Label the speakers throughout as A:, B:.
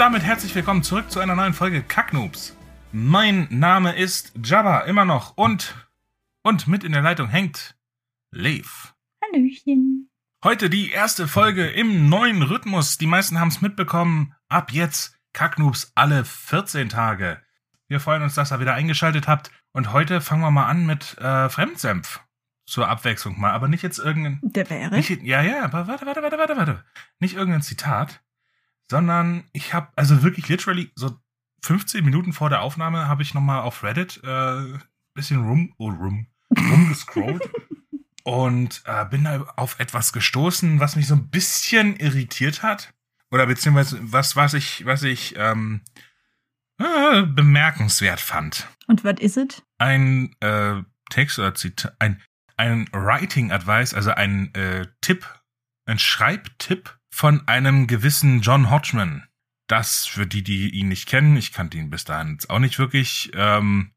A: Und damit herzlich willkommen zurück zu einer neuen Folge Kacknoobs. Mein Name ist Jabba, immer noch. Und, und mit in der Leitung hängt Lev.
B: Hallöchen.
A: Heute die erste Folge im neuen Rhythmus. Die meisten haben es mitbekommen. Ab jetzt Kacknoobs alle 14 Tage. Wir freuen uns, dass ihr wieder eingeschaltet habt. Und heute fangen wir mal an mit äh, Fremdsenf. Zur Abwechslung mal. Aber nicht jetzt irgendein.
B: Der wäre?
A: Nicht, ja, ja, aber warte, warte, warte, warte, warte. Nicht irgendein Zitat sondern ich habe also wirklich literally so 15 Minuten vor der Aufnahme habe ich nochmal auf Reddit äh, bisschen rum, oh, rum, rumgescrollt und äh, bin da auf etwas gestoßen, was mich so ein bisschen irritiert hat oder beziehungsweise was was ich was ich ähm, äh, bemerkenswert fand.
B: Und was ist es?
A: Ein äh, Text oder Zitat, ein ein Writing Advice, also ein äh, Tipp, ein Schreibtipp von einem gewissen John Hodgman. Das, für die, die ihn nicht kennen, ich kannte ihn bis dahin auch nicht wirklich, ähm,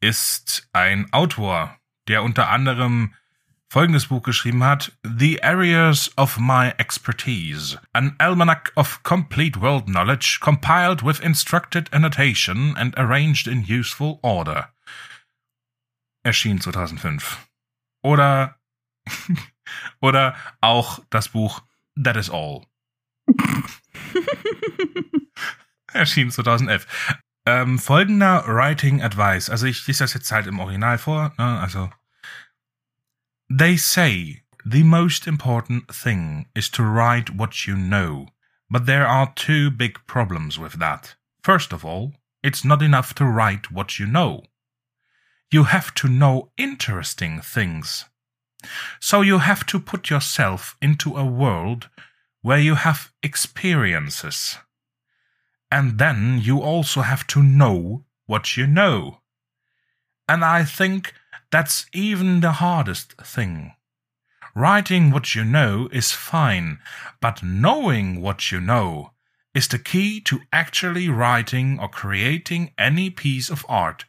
A: ist ein Autor, der unter anderem folgendes Buch geschrieben hat, The Areas of My Expertise, an Almanac of Complete World Knowledge, compiled with instructed annotation and arranged in useful order. Erschien 2005. Oder, oder auch das Buch That is all. Erschien 2011. Ähm, folgender Writing Advice. Also ich lese das jetzt halt im Original vor. Ne? Also They say the most important thing is to write what you know. But there are two big problems with that. First of all, it's not enough to write what you know. You have to know interesting things. So you have to put yourself into a world where you have experiences. And then you also have to know what you know. And I think that's even the hardest thing. Writing what you know is fine, but knowing what you know is the key to actually writing or creating any piece of art,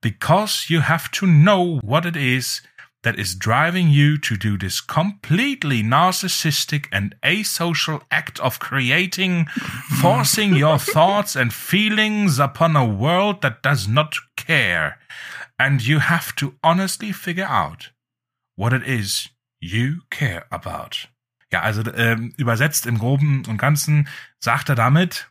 A: because you have to know what it is that is driving you to do this completely narcissistic and asocial act of creating, forcing your thoughts and feelings upon a world that does not care. And you have to honestly figure out what it is you care about. Ja, also ähm, übersetzt im Groben und Ganzen sagt er damit,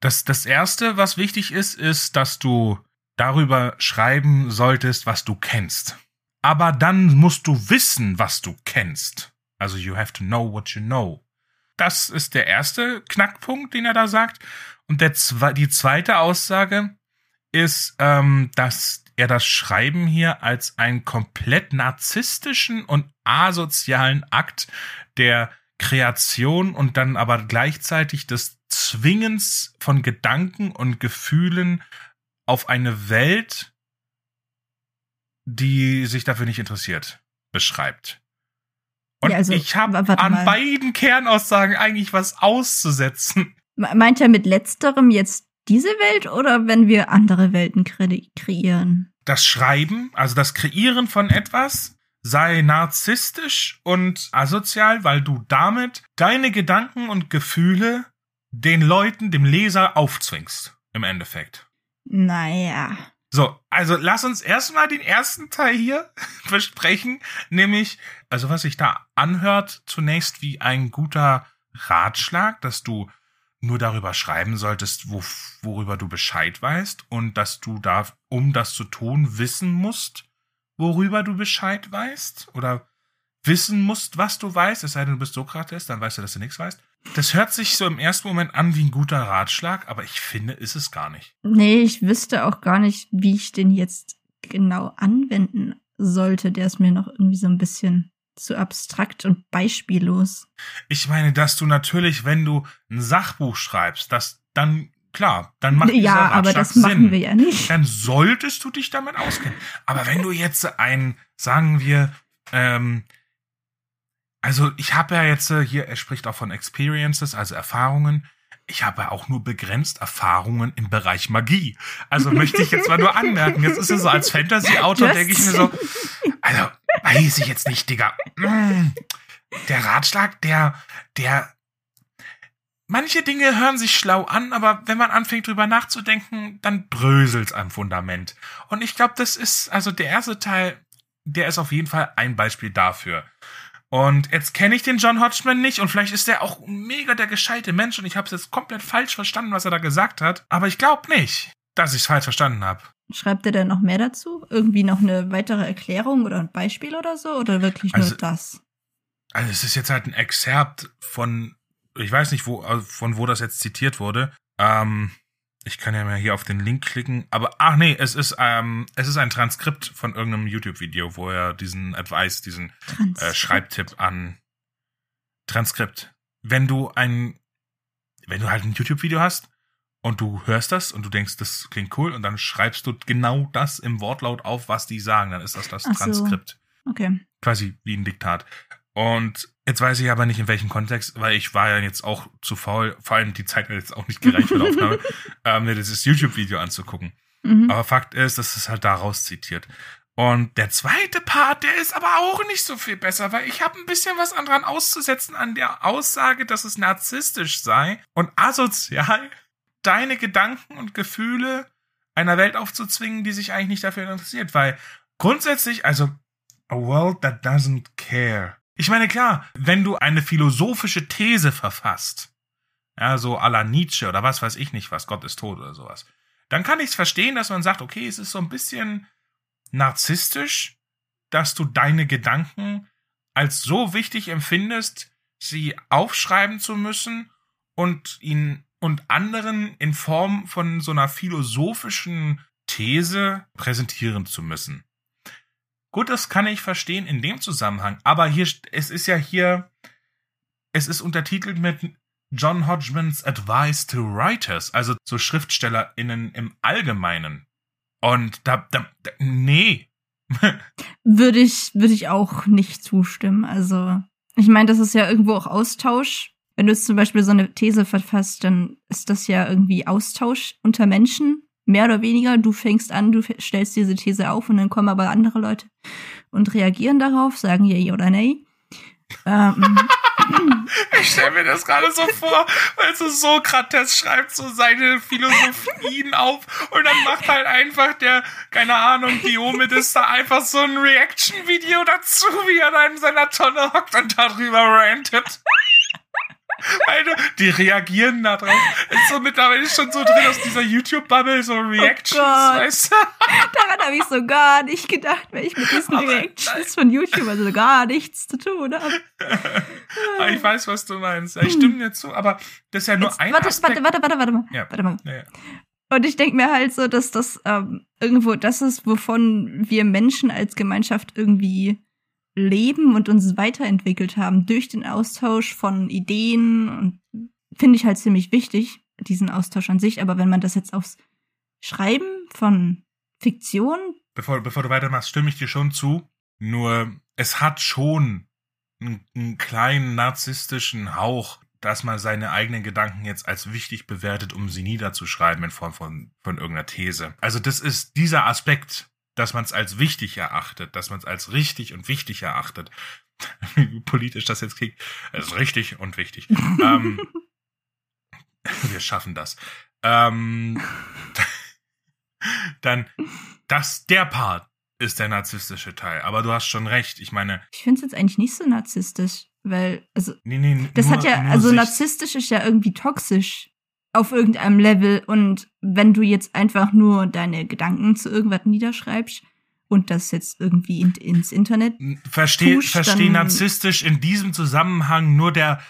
A: dass das Erste, was wichtig ist, ist, dass du darüber schreiben solltest, was du kennst aber dann musst du wissen, was du kennst. Also you have to know what you know. Das ist der erste Knackpunkt, den er da sagt. Und der die zweite Aussage ist, ähm, dass er das Schreiben hier als einen komplett narzisstischen und asozialen Akt der Kreation und dann aber gleichzeitig des Zwingens von Gedanken und Gefühlen auf eine Welt die sich dafür nicht interessiert, beschreibt. Und ja, also, ich habe an mal. beiden Kernaussagen eigentlich was auszusetzen.
B: Meint er mit letzterem jetzt diese Welt oder wenn wir andere Welten kre kreieren?
A: Das Schreiben, also das Kreieren von etwas, sei narzisstisch und asozial, weil du damit deine Gedanken und Gefühle den Leuten, dem Leser aufzwingst. Im Endeffekt.
B: Naja.
A: So, also lass uns erstmal den ersten Teil hier besprechen, nämlich, also was sich da anhört, zunächst wie ein guter Ratschlag, dass du nur darüber schreiben solltest, wo, worüber du Bescheid weißt und dass du da, um das zu tun, wissen musst, worüber du Bescheid weißt oder wissen musst, was du weißt, es sei denn, du bist Sokrates, dann weißt du, dass du nichts weißt. Das hört sich so im ersten Moment an wie ein guter Ratschlag, aber ich finde, ist es gar nicht.
B: Nee, ich wüsste auch gar nicht, wie ich den jetzt genau anwenden sollte. Der ist mir noch irgendwie so ein bisschen zu abstrakt und beispiellos.
A: Ich meine, dass du natürlich, wenn du ein Sachbuch schreibst, das dann klar, dann macht dieser
B: Ja, aber
A: Ratschlag
B: das machen
A: Sinn.
B: wir ja nicht.
A: Dann solltest du dich damit auskennen. Aber wenn du jetzt ein, sagen wir, ähm, also ich habe ja jetzt äh, hier, er spricht auch von Experiences, also Erfahrungen. Ich habe ja auch nur begrenzt Erfahrungen im Bereich Magie. Also möchte ich jetzt mal nur anmerken. Jetzt ist es so als Fantasy-Autor, denke ich mir so, also weiß ich jetzt nicht, Digga. Mm, Der Ratschlag, der, der, manche Dinge hören sich schlau an, aber wenn man anfängt drüber nachzudenken, dann bröselt's am Fundament. Und ich glaube, das ist, also der erste Teil, der ist auf jeden Fall ein Beispiel dafür. Und jetzt kenne ich den John Hodgman nicht und vielleicht ist der auch mega der gescheite Mensch und ich habe es jetzt komplett falsch verstanden, was er da gesagt hat. Aber ich glaube nicht, dass ich es falsch verstanden habe.
B: Schreibt er denn noch mehr dazu? Irgendwie noch eine weitere Erklärung oder ein Beispiel oder so? Oder wirklich
A: Also-
B: nur das?
A: Also es ist jetzt halt ein Exzerpt von, ich weiß nicht, wo, äh, von wo das jetzt zitiert wurde. Ähm, ich kann ja mal hier auf den Link klicken, aber ach nee, es ist, ähm, es ist ein Transkript von irgendeinem YouTube-Video, wo er diesen Advice, diesen äh. Schreibtipp an Transkript. Wenn du ein, wenn du halt ein YouTube-Video hast und du hörst das und du denkst, das klingt cool und dann schreibst du genau das im Wortlaut auf, was die sagen, dann ist das das
B: Ach so.
A: Transkript
B: Okay.
A: quasi wie ein Diktat. Und jetzt weiß ich aber nicht in welchem Kontext, weil ich war ja jetzt auch zu faul, vor allem die Zeit hat jetzt auch nicht gereicht für die Aufnahme, ähm, mir dieses YouTube-Video anzugucken.
B: Mhm.
A: Aber Fakt ist, dass es halt daraus zitiert. Und der zweite Part, der ist aber auch nicht so viel besser, weil ich habe ein bisschen was dran auszusetzen an der Aussage, dass es narzisstisch sei und asozial, deine Gedanken und Gefühle einer Welt aufzuzwingen, die sich eigentlich nicht dafür interessiert. Weil grundsätzlich, also, a world that doesn't care. Ich meine, klar, wenn du eine philosophische These verfasst, ja, so à la Nietzsche oder was weiß ich nicht, was Gott ist tot oder sowas, dann kann ich es verstehen, dass man sagt, okay, es ist so ein bisschen narzisstisch, dass du deine Gedanken als so wichtig empfindest, sie aufschreiben zu müssen und ihn und anderen in Form von so einer philosophischen These präsentieren zu müssen. Gut, das kann ich verstehen in dem Zusammenhang, aber hier, es ist ja hier, es ist untertitelt mit John Hodgmans Advice to Writers, also zu SchriftstellerInnen im Allgemeinen. Und da, da, da nee.
B: Würde ich, würde ich auch nicht zustimmen. Also, ich meine, das ist ja irgendwo auch Austausch. Wenn du jetzt zum Beispiel so eine These verfasst, dann ist das ja irgendwie Austausch unter Menschen. Mehr oder weniger. Du fängst an, du stellst diese These auf und dann kommen aber andere Leute und reagieren darauf, sagen ja oder nee. Ähm,
A: Ich stelle mir das gerade so vor, weil so Sokrates schreibt so seine Philosophien auf und dann macht halt einfach der, keine Ahnung, Diomedes da einfach so ein Reaction-Video dazu, wie er da in seiner Tonne hockt und darüber rantet. Du, die reagieren da drauf. Ist so mittlerweile schon so drin aus dieser YouTube-Bubble, so Reactions,
B: Gott.
A: weißt du?
B: daran habe ich so gar nicht gedacht, weil ich mit diesen
A: Aber-
B: Reactions von YouTube also gar nichts zu tun habe.
A: Aber ich weiß, was du meinst. Ich stimme dir zu, aber das ist ja nur
B: Jetzt,
A: ein
B: warte,
A: Aspekt.
B: warte, warte, warte, warte mal.
A: Ja.
B: Warte mal.
A: Ja, ja.
B: Und ich denke mir halt so, dass das ähm, irgendwo das ist, wovon wir Menschen als Gemeinschaft irgendwie leben und uns weiterentwickelt haben durch den Austausch von Ideen und finde ich halt ziemlich wichtig, diesen Austausch an sich. Aber wenn man das jetzt aufs Schreiben von Fiktion,
A: bevor, bevor du weitermachst, stimme ich dir schon zu. Nur es hat schon einen, einen kleinen narzisstischen Hauch, dass man seine eigenen Gedanken jetzt als wichtig bewertet, um sie niederzuschreiben in Form von, von irgendeiner These. Also das ist dieser Aspekt, dass man es als wichtig erachtet, dass man es als richtig und wichtig erachtet. Wie politisch das jetzt klingt. Es ist richtig und wichtig. ähm, wir schaffen das. Ähm, dann, das, der Part ist der narzisstische Teil. Aber du hast schon recht. Ich meine,
B: ich finde es jetzt eigentlich nicht so narzisstisch, weil, also
A: nee, nee,
B: Das
A: nur,
B: hat ja, also narzisstisch ist ja irgendwie toxisch auf irgendeinem Level. Und wenn du jetzt einfach nur deine Gedanken zu irgendwas niederschreibst und das jetzt irgendwie in, ins Internet,
A: Verstehe
B: Tusch,
A: versteh
B: dann-
A: narzisstisch in diesem Zusammenhang nur der,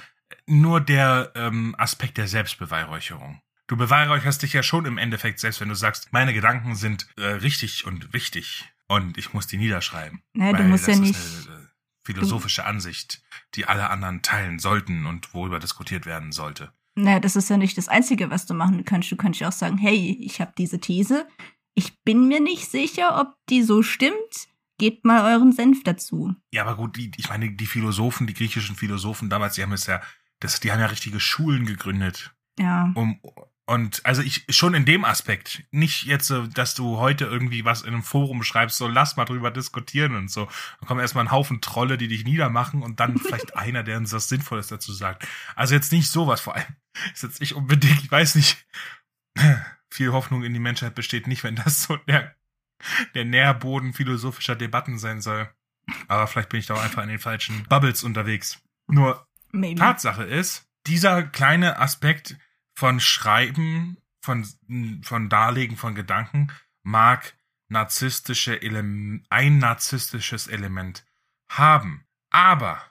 A: nur der ähm, Aspekt der Selbstbeweihräucherung. Du beweihräucherst dich ja schon im Endeffekt selbst, wenn du sagst, meine Gedanken sind äh, richtig und wichtig und ich muss die niederschreiben.
B: naja, du musst ja
A: das
B: nicht,
A: ist eine, äh, philosophische Ansicht, die alle anderen teilen sollten und worüber diskutiert werden sollte.
B: Naja, das ist ja nicht das Einzige, was du machen kannst. Du kannst ja auch sagen, hey, ich habe diese These. Ich bin mir nicht sicher, ob die so stimmt. Gebt mal euren Senf dazu.
A: Ja, aber gut, die, ich meine, die Philosophen, die griechischen Philosophen damals, die haben es ja, das, die haben ja richtige Schulen gegründet.
B: Ja.
A: Um, und also ich schon in dem Aspekt, nicht jetzt so, dass du heute irgendwie was in einem Forum schreibst, so lass mal drüber diskutieren und so. Dann kommen erstmal ein Haufen Trolle, die dich niedermachen und dann vielleicht einer, der uns was Sinnvolles dazu sagt. Also jetzt nicht sowas vor allem. Ist jetzt nicht unbedingt, ich weiß nicht, viel Hoffnung in die Menschheit besteht nicht, wenn das so der, der Nährboden philosophischer Debatten sein soll. Aber vielleicht bin ich da auch einfach in den falschen Bubbles unterwegs. Nur
B: Maybe.
A: Tatsache ist, dieser kleine Aspekt von Schreiben, von, von Darlegen von Gedanken mag narzisstische Ele ein narzisstisches Element haben. Aber,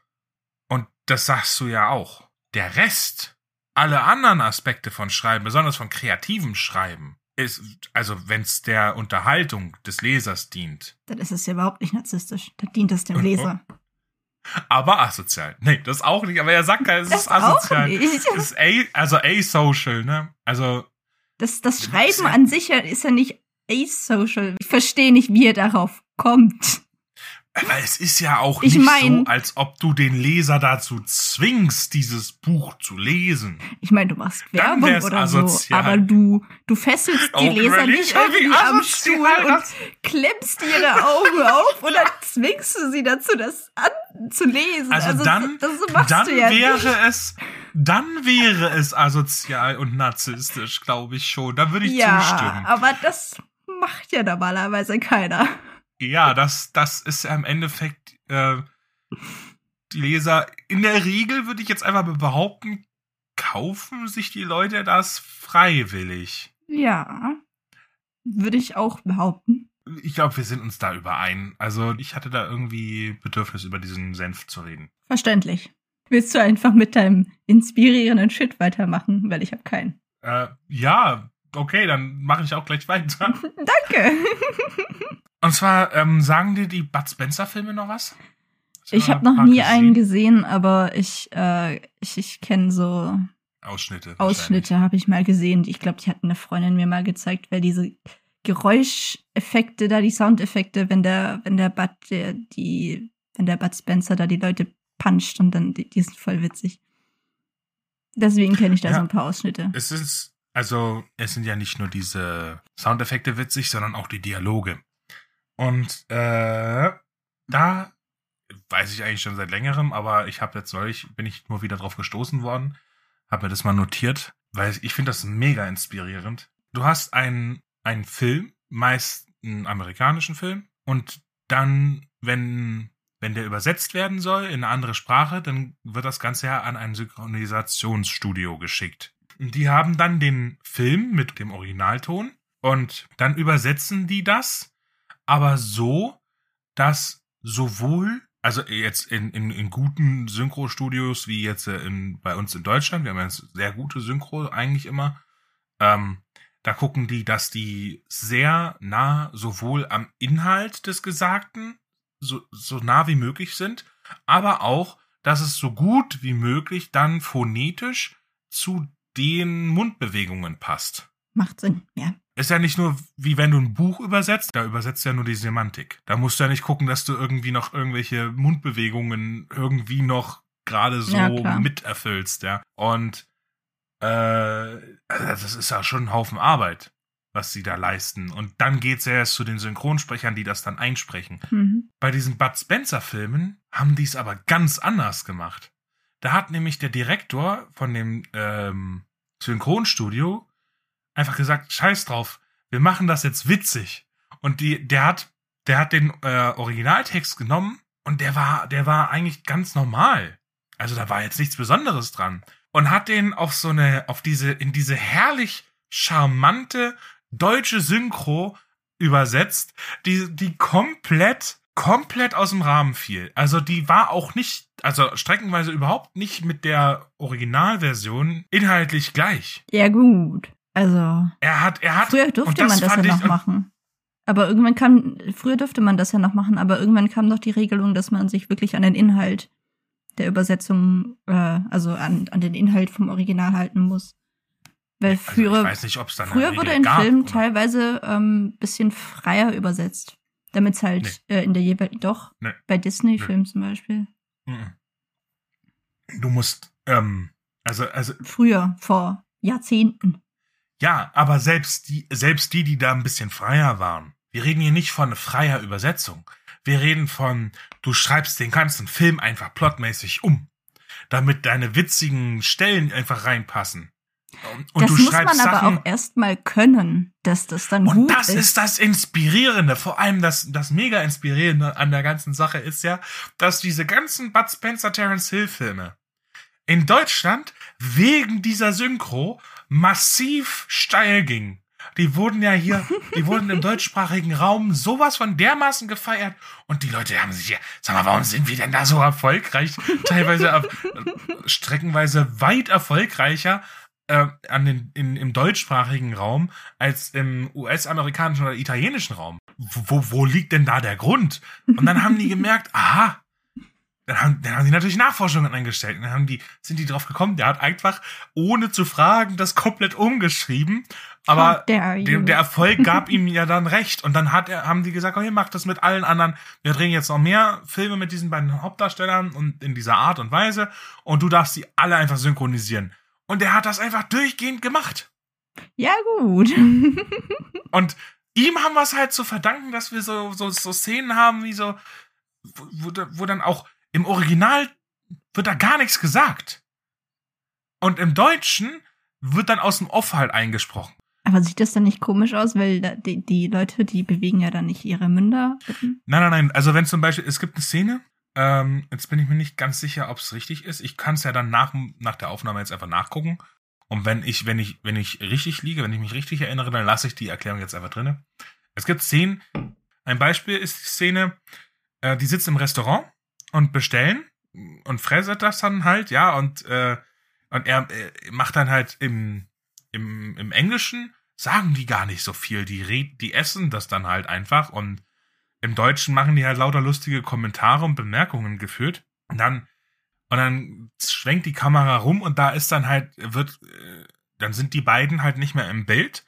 A: und das sagst du ja auch, der Rest, alle anderen Aspekte von Schreiben, besonders von kreativem Schreiben, ist, also wenn es der Unterhaltung des Lesers dient.
B: Dann ist es ja überhaupt nicht narzisstisch. Dann dient es dem Leser.
A: Aber asozial. Nee, das auch nicht. Aber er sagt ja, es
B: Das
A: ist asozial. Es ist a, also asocial, ne? Also,
B: Das, das Schreiben an sich ist ja nicht asocial. Ich verstehe nicht, wie er darauf kommt.
A: Aber es ist ja auch
B: Ich
A: nicht
B: mein-
A: so, als ob du den Leser dazu zwingst, dieses Buch zu lesen.
B: Ich meine, du machst
A: Dann
B: Werbung oder so,
A: asozial.
B: aber du, du fesselst die
A: Oh,
B: Leser nicht irgendwie am Stuhl und klemmst ihre Augen auf dann zwingst du sie dazu, das an, zu lesen.
A: Also, dann,
B: das, das
A: dann
B: ja
A: wäre
B: nicht.
A: es, dann wäre es asozial und narzisstisch, glaube ich schon. Da würde ich
B: Ja,
A: zustimmen.
B: aber das macht ja normalerweise keiner.
A: Ja, das, das ist ja im Endeffekt, äh, die Leser, in der Regel würde ich jetzt einfach behaupten, kaufen sich die Leute das freiwillig.
B: Ja, würde ich auch behaupten.
A: Ich glaube, wir sind uns da überein. Also ich hatte da irgendwie Bedürfnis, über diesen Senf zu reden.
B: Verständlich. Willst du einfach mit deinem inspirierenden Shit weitermachen? Weil ich habe keinen.
A: Äh, ja, okay, dann mache ich auch gleich weiter.
B: Danke.
A: Und zwar, ähm, sagen dir die Bud Spencer-Filme noch was?
B: Ich habe noch nie
A: gesehen?
B: einen gesehen, aber ich, äh, ich, ich kenne so
A: Ausschnitte.
B: Ausschnitte, habe ich mal gesehen. Ich glaube, die hat eine Freundin mir mal gezeigt, weil diese Geräuscheffekte da, die Soundeffekte, wenn der, wenn der Bud, der, die, wenn der Bud Spencer da die Leute puncht und dann, die, die sind voll witzig. Deswegen kenne ich da
A: Ja.
B: so ein paar Ausschnitte.
A: Es ist, also, es sind ja nicht nur diese Soundeffekte witzig, sondern auch die Dialoge. Und äh, da weiß ich eigentlich schon seit längerem, aber ich habe jetzt neulich, bin ich nur wieder drauf gestoßen worden, habe mir das mal notiert, weil ich finde das mega inspirierend. Du hast einen, einen Film, meist einen amerikanischen Film, und dann, wenn, wenn der übersetzt werden soll in eine andere Sprache, dann wird das Ganze ja an ein Synchronisationsstudio geschickt. Die haben dann den Film mit dem Originalton und dann übersetzen die das, aber so, dass sowohl, also jetzt in, in, in guten Synchro-Studios wie jetzt äh, in, bei uns in Deutschland, wir haben jetzt sehr gute Synchro eigentlich immer, ähm, da gucken die, dass die sehr nah sowohl am Inhalt des Gesagten so, so nah wie möglich sind, aber auch, dass es so gut wie möglich dann phonetisch zu den Mundbewegungen passt.
B: Macht Sinn, ja.
A: Ist ja nicht nur wie wenn du ein Buch übersetzt, da übersetzt ja nur die Semantik. Da musst du ja nicht gucken, dass du irgendwie noch irgendwelche Mundbewegungen irgendwie noch gerade so
B: Ja,
A: miterfüllst, ja. Und äh, also das ist ja schon ein Haufen Arbeit, was sie da leisten. Und dann geht's ja erst zu den Synchronsprechern, die das dann einsprechen.
B: Mhm.
A: Bei diesen Bud Spencer-Filmen haben die es aber ganz anders gemacht. Da hat nämlich der Direktor von dem ähm, Synchronstudio einfach gesagt, scheiß drauf, wir machen das jetzt witzig. Und die, der hat, der hat den äh, Originaltext genommen und der war, der war eigentlich ganz normal. Also da war jetzt nichts Besonderes dran. Und hat den auf so eine, auf diese, in diese herrlich charmante deutsche Synchro übersetzt, die, die komplett, komplett aus dem Rahmen fiel. Also die war auch nicht, also streckenweise überhaupt nicht mit der Originalversion inhaltlich gleich.
B: Ja, gut. Also,
A: Er hat, er hat,
B: früher durfte man das ja noch machen. Aber irgendwann kam, früher dürfte man das ja noch machen, aber irgendwann kam doch die Regelung, dass man sich wirklich an den Inhalt der Übersetzung, äh, also an, an den Inhalt vom Original halten muss. Weil früher,
A: also ich weiß nicht, dann
B: früher wurde in Filmen teilweise ähm, bisschen freier übersetzt. Damit es halt nee. äh, in der jeweiligen, doch, nee. bei Disney-Filmen nee. zum Beispiel.
A: Mhm. Du musst, ähm, also, also.
B: Früher, vor Jahrzehnten.
A: Ja, aber selbst die, selbst die, die da ein bisschen freier waren. Wir reden hier nicht von freier Übersetzung. Wir reden von, du schreibst den ganzen Film einfach plotmäßig um, damit deine witzigen Stellen einfach reinpassen.
B: Und das muss man Sachen, aber auch erstmal können, dass das dann gut ist.
A: Und das ist das Inspirierende, vor allem das, das mega Inspirierende an der ganzen Sache ist ja, dass diese ganzen Bud Spencer Terence Hill Filme in Deutschland wegen dieser Synchro massiv steil gingen. Die wurden ja hier, die wurden im deutschsprachigen Raum sowas von dermaßen gefeiert und die Leute haben sich ja, sag mal, warum sind wir denn da so erfolgreich? Teilweise streckenweise weit erfolgreicher äh, an den, in, im deutschsprachigen Raum als im US-amerikanischen oder italienischen Raum. Wo, wo liegt denn da der Grund? Und dann haben die gemerkt, aha, dann haben, dann haben die natürlich Nachforschungen angestellt. Und dann haben die, sind die drauf gekommen, der hat einfach, ohne zu fragen, das komplett umgeschrieben. Aber der, der, Erfolg gab ihm ja dann recht. Und dann hat er, haben die gesagt, okay, mach das mit allen anderen. Wir drehen jetzt noch mehr Filme mit diesen beiden Hauptdarstellern und in dieser Art und Weise. Und du darfst sie alle einfach synchronisieren. Und er hat das einfach durchgehend gemacht.
B: Ja, gut.
A: und ihm haben wir es halt zu verdanken, dass wir so, so, so Szenen haben, wie so, wo, wo dann auch im Original wird da gar nichts gesagt. Und im Deutschen wird dann aus dem Off halt eingesprochen.
B: Aber sieht das dann nicht komisch aus, weil die, die Leute, die bewegen ja dann nicht ihre Münder?
A: Nein, nein, nein. Also wenn zum Beispiel, es gibt eine Szene, ähm, jetzt bin ich mir nicht ganz sicher, ob es richtig ist. Ich kann es ja dann nach, nach der Aufnahme jetzt einfach nachgucken. Und wenn ich, wenn ich, wenn ich richtig liege, wenn ich mich richtig erinnere, dann lasse ich die Erklärung jetzt einfach drinne. Es gibt Szenen. Ein Beispiel ist die Szene, äh, die sitzt im Restaurant und bestellen und fräset das dann halt, ja, und, äh, und er äh, macht dann halt im, im, im Englischen, sagen die gar nicht so viel, die, die essen das dann halt einfach und im Deutschen machen die halt lauter lustige Kommentare und Bemerkungen geführt und dann, und dann schwenkt die Kamera rum und da ist dann halt, wird, äh, dann sind die beiden halt nicht mehr im Bild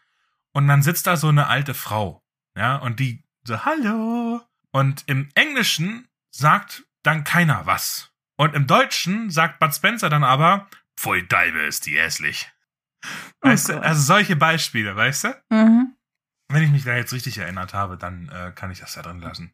A: und dann sitzt da so eine alte Frau, ja, und die so, hallo. Und im Englischen sagt dann keiner was. Und im Deutschen sagt Bud Spencer dann aber, Pfui Deibe ist die hässlich. Oh weißt du, also solche Beispiele, weißt du? Mhm. Wenn ich mich da jetzt richtig erinnert habe, dann äh, kann ich das da drin lassen.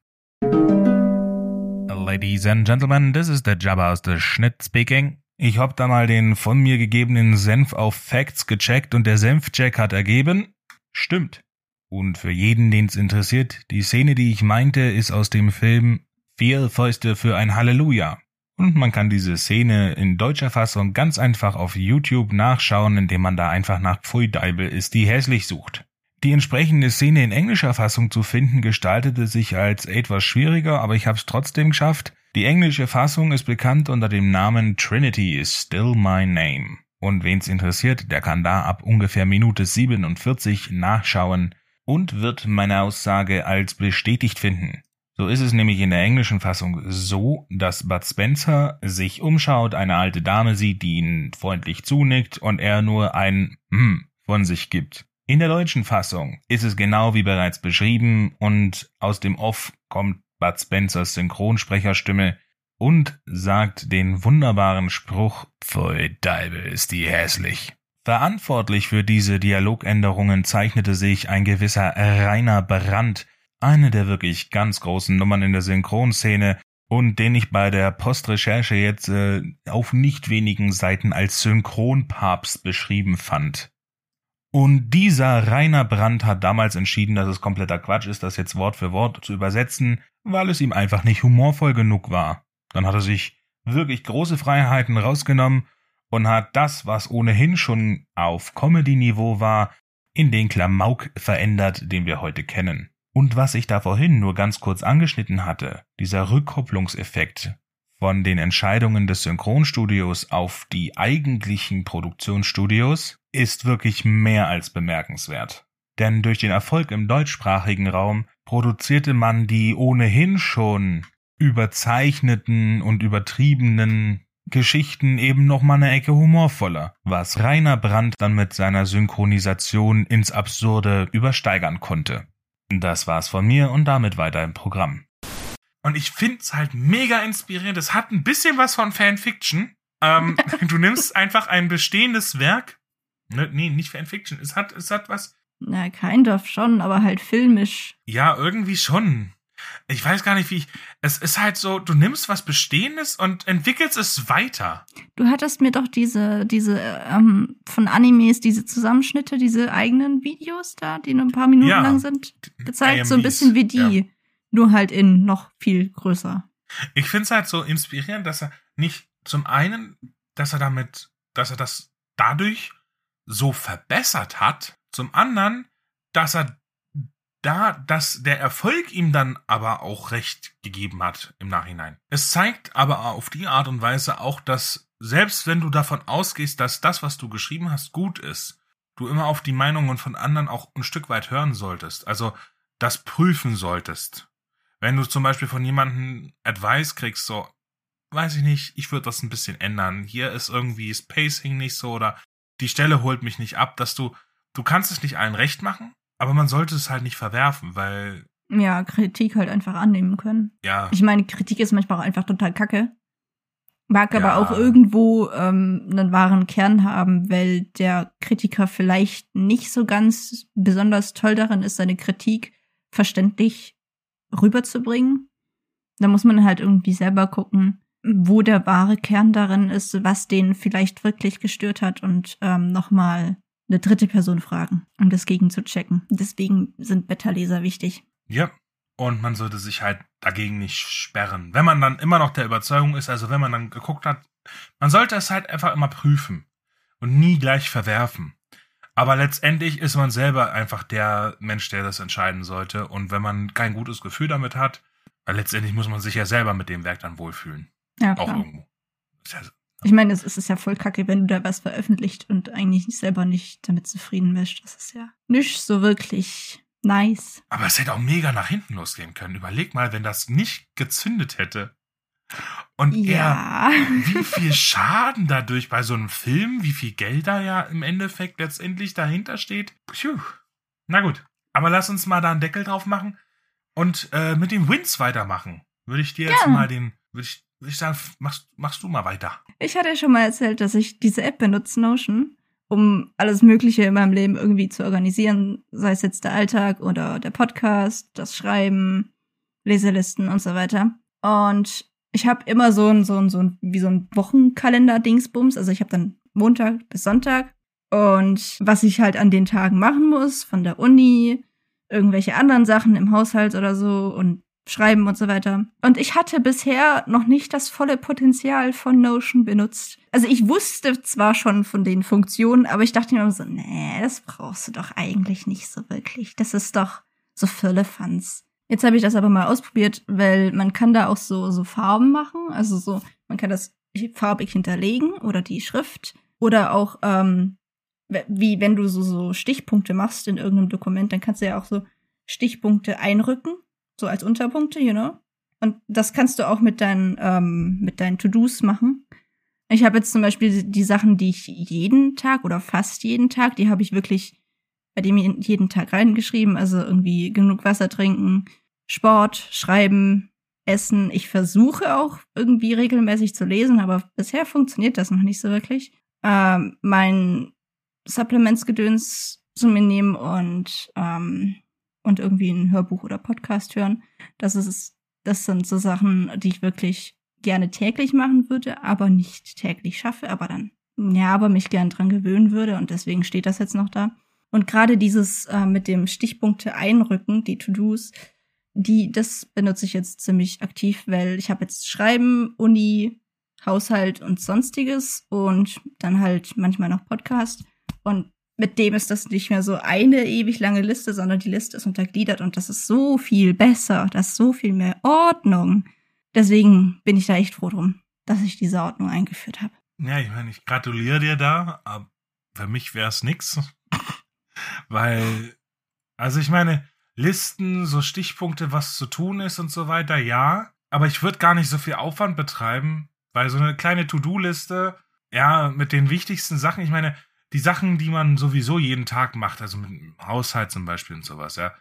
A: Ladies and Gentlemen, this is the Jabba aus der Schnitt speaking. Ich hab da mal den von mir gegebenen Senf auf Facts gecheckt und der Senfcheck hat ergeben, stimmt. Und für jeden, den es interessiert, die Szene, die ich meinte, ist aus dem Film Vier Fäuste für ein Halleluja. Und man kann diese Szene in deutscher Fassung ganz einfach auf YouTube nachschauen, indem man da einfach nach Pfui Deibel ist, die hässlich sucht. Die entsprechende Szene in englischer Fassung zu finden, gestaltete sich als etwas schwieriger, aber ich habe es trotzdem geschafft. Die englische Fassung ist bekannt unter dem Namen Trinity is still my name. Und wen's interessiert, der kann da ab ungefähr Minute 47 nachschauen und wird meine Aussage als bestätigt finden. So ist es nämlich in der englischen Fassung so, dass Bud Spencer sich umschaut, eine alte Dame sieht, die ihn freundlich zunickt und er nur ein Hm von sich gibt. In der deutschen Fassung ist es genau wie bereits beschrieben und aus dem Off kommt Bud Spencers Synchronsprecherstimme und sagt den wunderbaren Spruch Pfui Deibel ist die hässlich. Verantwortlich für diese Dialogänderungen zeichnete sich ein gewisser Rainer Brandt, eine der wirklich ganz großen Nummern in der Synchronszene und den ich bei der Postrecherche jetzt äh, auf nicht wenigen Seiten als Synchronpapst beschrieben fand. Und dieser Rainer Brandt hat damals entschieden, dass es kompletter Quatsch ist, das jetzt Wort für Wort zu übersetzen, weil es ihm einfach nicht humorvoll genug war. Dann hat er sich wirklich große Freiheiten rausgenommen und hat das, was ohnehin schon auf Comedy-Niveau war, in den Klamauk verändert, den wir heute kennen. Und was ich da vorhin nur ganz kurz angeschnitten hatte, dieser Rückkopplungseffekt von den Entscheidungen des Synchronstudios auf die eigentlichen Produktionsstudios, ist wirklich mehr als bemerkenswert. Denn durch den Erfolg im deutschsprachigen Raum produzierte man die ohnehin schon überzeichneten und übertriebenen Geschichten eben noch mal eine Ecke humorvoller, was Rainer Brandt dann mit seiner Synchronisation ins Absurde übersteigern konnte. Das war's von mir und damit weiter im Programm. Und ich find's halt mega inspirierend. Es hat ein bisschen was von Fanfiction. Ähm, du nimmst einfach ein bestehendes Werk. Ne, nee, nicht Fanfiction. Es hat, es hat was.
B: Na, kind of schon, aber halt filmisch.
A: Ja, irgendwie schon ich weiß gar nicht, wie ich. Es ist halt so, du nimmst was Bestehendes und entwickelst es weiter.
B: Du hattest mir doch diese, diese ähm, von Animes, diese Zusammenschnitte, diese eigenen Videos da, die nur ein paar Minuten ja, lang sind, gezeigt. IMVs, so ein bisschen wie die, ja. Nur halt in noch viel größer.
A: Ich finde es halt so inspirierend, dass er nicht zum einen, dass er damit, dass er das dadurch so verbessert hat, zum anderen, dass er da, dass der Erfolg ihm dann aber auch recht gegeben hat im Nachhinein. Es zeigt aber auf die Art und Weise auch, dass selbst wenn du davon ausgehst, dass das, was du geschrieben hast, gut ist, du immer auf die Meinungen von anderen auch ein Stück weit hören solltest. Also das prüfen solltest. Wenn du zum Beispiel von jemandem Advice kriegst, so, weiß ich nicht, ich würde das ein bisschen ändern. Hier ist irgendwie das Pacing nicht so oder die Stelle holt mich nicht ab, dass du, du kannst es nicht allen recht machen, aber man sollte es halt nicht verwerfen, weil.
B: Ja, Kritik halt einfach annehmen können.
A: Ja.
B: Ich meine, Kritik ist manchmal auch einfach total kacke. Mag ja. aber auch irgendwo ähm, einen wahren Kern haben, weil der Kritiker vielleicht nicht so ganz besonders toll darin ist, seine Kritik verständlich rüberzubringen. Da muss man halt irgendwie selber gucken, wo der wahre Kern darin ist, was den vielleicht wirklich gestört hat und ähm, nochmal eine dritte Person fragen, um das gegen zu checken. Deswegen sind Beta-Leser wichtig.
A: Ja. Und man sollte sich halt dagegen nicht sperren. Wenn man dann immer noch der Überzeugung ist, also wenn man dann geguckt hat, man sollte es halt einfach immer prüfen und nie gleich verwerfen. Aber letztendlich ist man selber einfach der Mensch, der das entscheiden sollte. Und wenn man kein gutes Gefühl damit hat, weil letztendlich muss man sich ja selber mit dem Werk dann wohlfühlen.
B: Ja, klar. Auch irgendwo. Ja ich meine, es ist ja voll kacke, wenn du da was veröffentlicht und eigentlich selber nicht damit zufrieden bist. Das ist ja nicht so wirklich nice.
A: Aber es hätte auch mega nach hinten losgehen können. Überleg mal, wenn das nicht gezündet hätte. Und ja. er, wie viel Schaden dadurch bei so einem Film, wie viel Geld da ja im Endeffekt letztendlich dahinter steht. Puh. Na gut, aber lass uns mal da einen Deckel drauf machen und äh, mit den Wins weitermachen. Würde ich dir jetzt mal den, würde ich würde ich sagen, machst, machst du mal weiter.
B: Ich hatte ja schon mal erzählt, dass ich diese App benutze, Notion, um alles Mögliche in meinem Leben irgendwie zu organisieren, sei es jetzt der Alltag oder der Podcast, das Schreiben, Leselisten und so weiter. Und ich habe immer so ein, so ein, so ein, wie so ein Wochenkalender-Dingsbums. Also ich habe dann Montag bis Sonntag und was ich halt an den Tagen machen muss, von der Uni, irgendwelche anderen Sachen im Haushalt oder so und schreiben und so weiter. Und ich hatte bisher noch nicht das volle Potenzial von Notion benutzt. Also ich wusste zwar schon von den Funktionen, aber ich dachte mir immer so, nee, das brauchst du doch eigentlich nicht so wirklich. Das ist doch so Firlefanz. Jetzt habe ich das aber mal ausprobiert, weil man kann da auch so, so Farben machen. Also so, man kann das farbig hinterlegen oder die Schrift. Oder auch, ähm, wie wenn du so, so Stichpunkte machst in irgendeinem Dokument, dann kannst du ja auch so Stichpunkte einrücken so als Unterpunkte, you know. Und das kannst du auch mit deinen, ähm, mit deinen To-Dos machen. Ich habe jetzt zum Beispiel die Sachen, die ich jeden Tag oder fast jeden Tag, die habe ich wirklich bei dem jeden Tag reingeschrieben. Also irgendwie genug Wasser trinken, Sport, Schreiben, Essen. Ich versuche auch irgendwie regelmäßig zu lesen, aber bisher funktioniert das noch nicht so wirklich. Ähm, mein Supplementsgedöns zu mir nehmen und ähm, und irgendwie ein Hörbuch oder Podcast hören. Das ist, das sind so Sachen, die ich wirklich gerne täglich machen würde, aber nicht täglich schaffe, aber dann, ja, aber mich gern dran gewöhnen würde und deswegen steht das jetzt noch da. Und gerade dieses äh, mit dem Stichpunkte einrücken, die To-Dos, die, das benutze ich jetzt ziemlich aktiv, weil ich habe jetzt Schreiben, Uni, Haushalt und sonstiges und dann halt manchmal noch Podcast. Und mit dem ist das nicht mehr so eine ewig lange Liste, sondern die Liste ist untergliedert und das ist so viel besser, das ist so viel mehr Ordnung. Deswegen bin ich da echt froh drum, dass ich diese Ordnung eingeführt habe.
A: Ja, ich meine, ich gratuliere dir da, aber für mich wäre es nix. Weil, also ich meine, Listen, so Stichpunkte, was zu tun ist und so weiter, ja. Aber ich würde gar nicht so viel Aufwand betreiben, weil so eine kleine To-Do-Liste, ja, mit den wichtigsten Sachen, ich meine, die Sachen, die man sowieso jeden Tag macht, also mit dem Haushalt zum Beispiel und sowas, ja,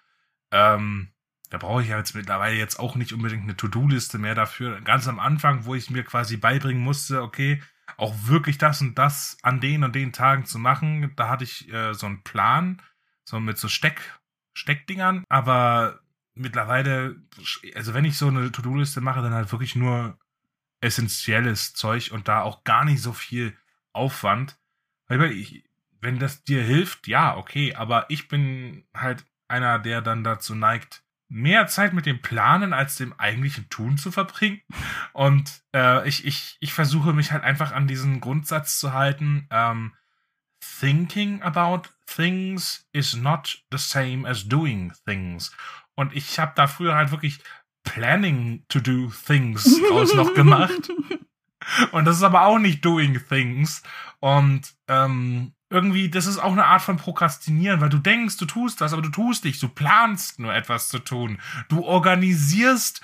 A: ähm, da brauche ich ja jetzt mittlerweile jetzt auch nicht unbedingt eine To-Do-Liste mehr dafür. Ganz am Anfang, wo ich mir quasi beibringen musste, okay, auch wirklich das und das an den und den Tagen zu machen, da hatte ich äh, so einen Plan, so mit so Steck, Steckdingern, aber mittlerweile, also wenn ich so eine To-Do-Liste mache, dann halt wirklich nur essentielles Zeug und da auch gar nicht so viel Aufwand. Weil ich, wenn das dir hilft, ja, okay, aber ich bin halt einer, der dann dazu neigt, mehr Zeit mit dem Planen als dem eigentlichen Tun zu verbringen. Und äh, ich, ich, ich versuche mich halt einfach an diesen Grundsatz zu halten. Ähm, thinking about things is not the same as doing things. Und ich habe da früher halt wirklich planning to do things draus noch gemacht. Und das ist aber auch nicht doing things. Und ähm, irgendwie, das ist auch eine Art von Prokrastinieren, weil du denkst, du tust was, aber du tust nicht. Du planst nur etwas zu tun. Du organisierst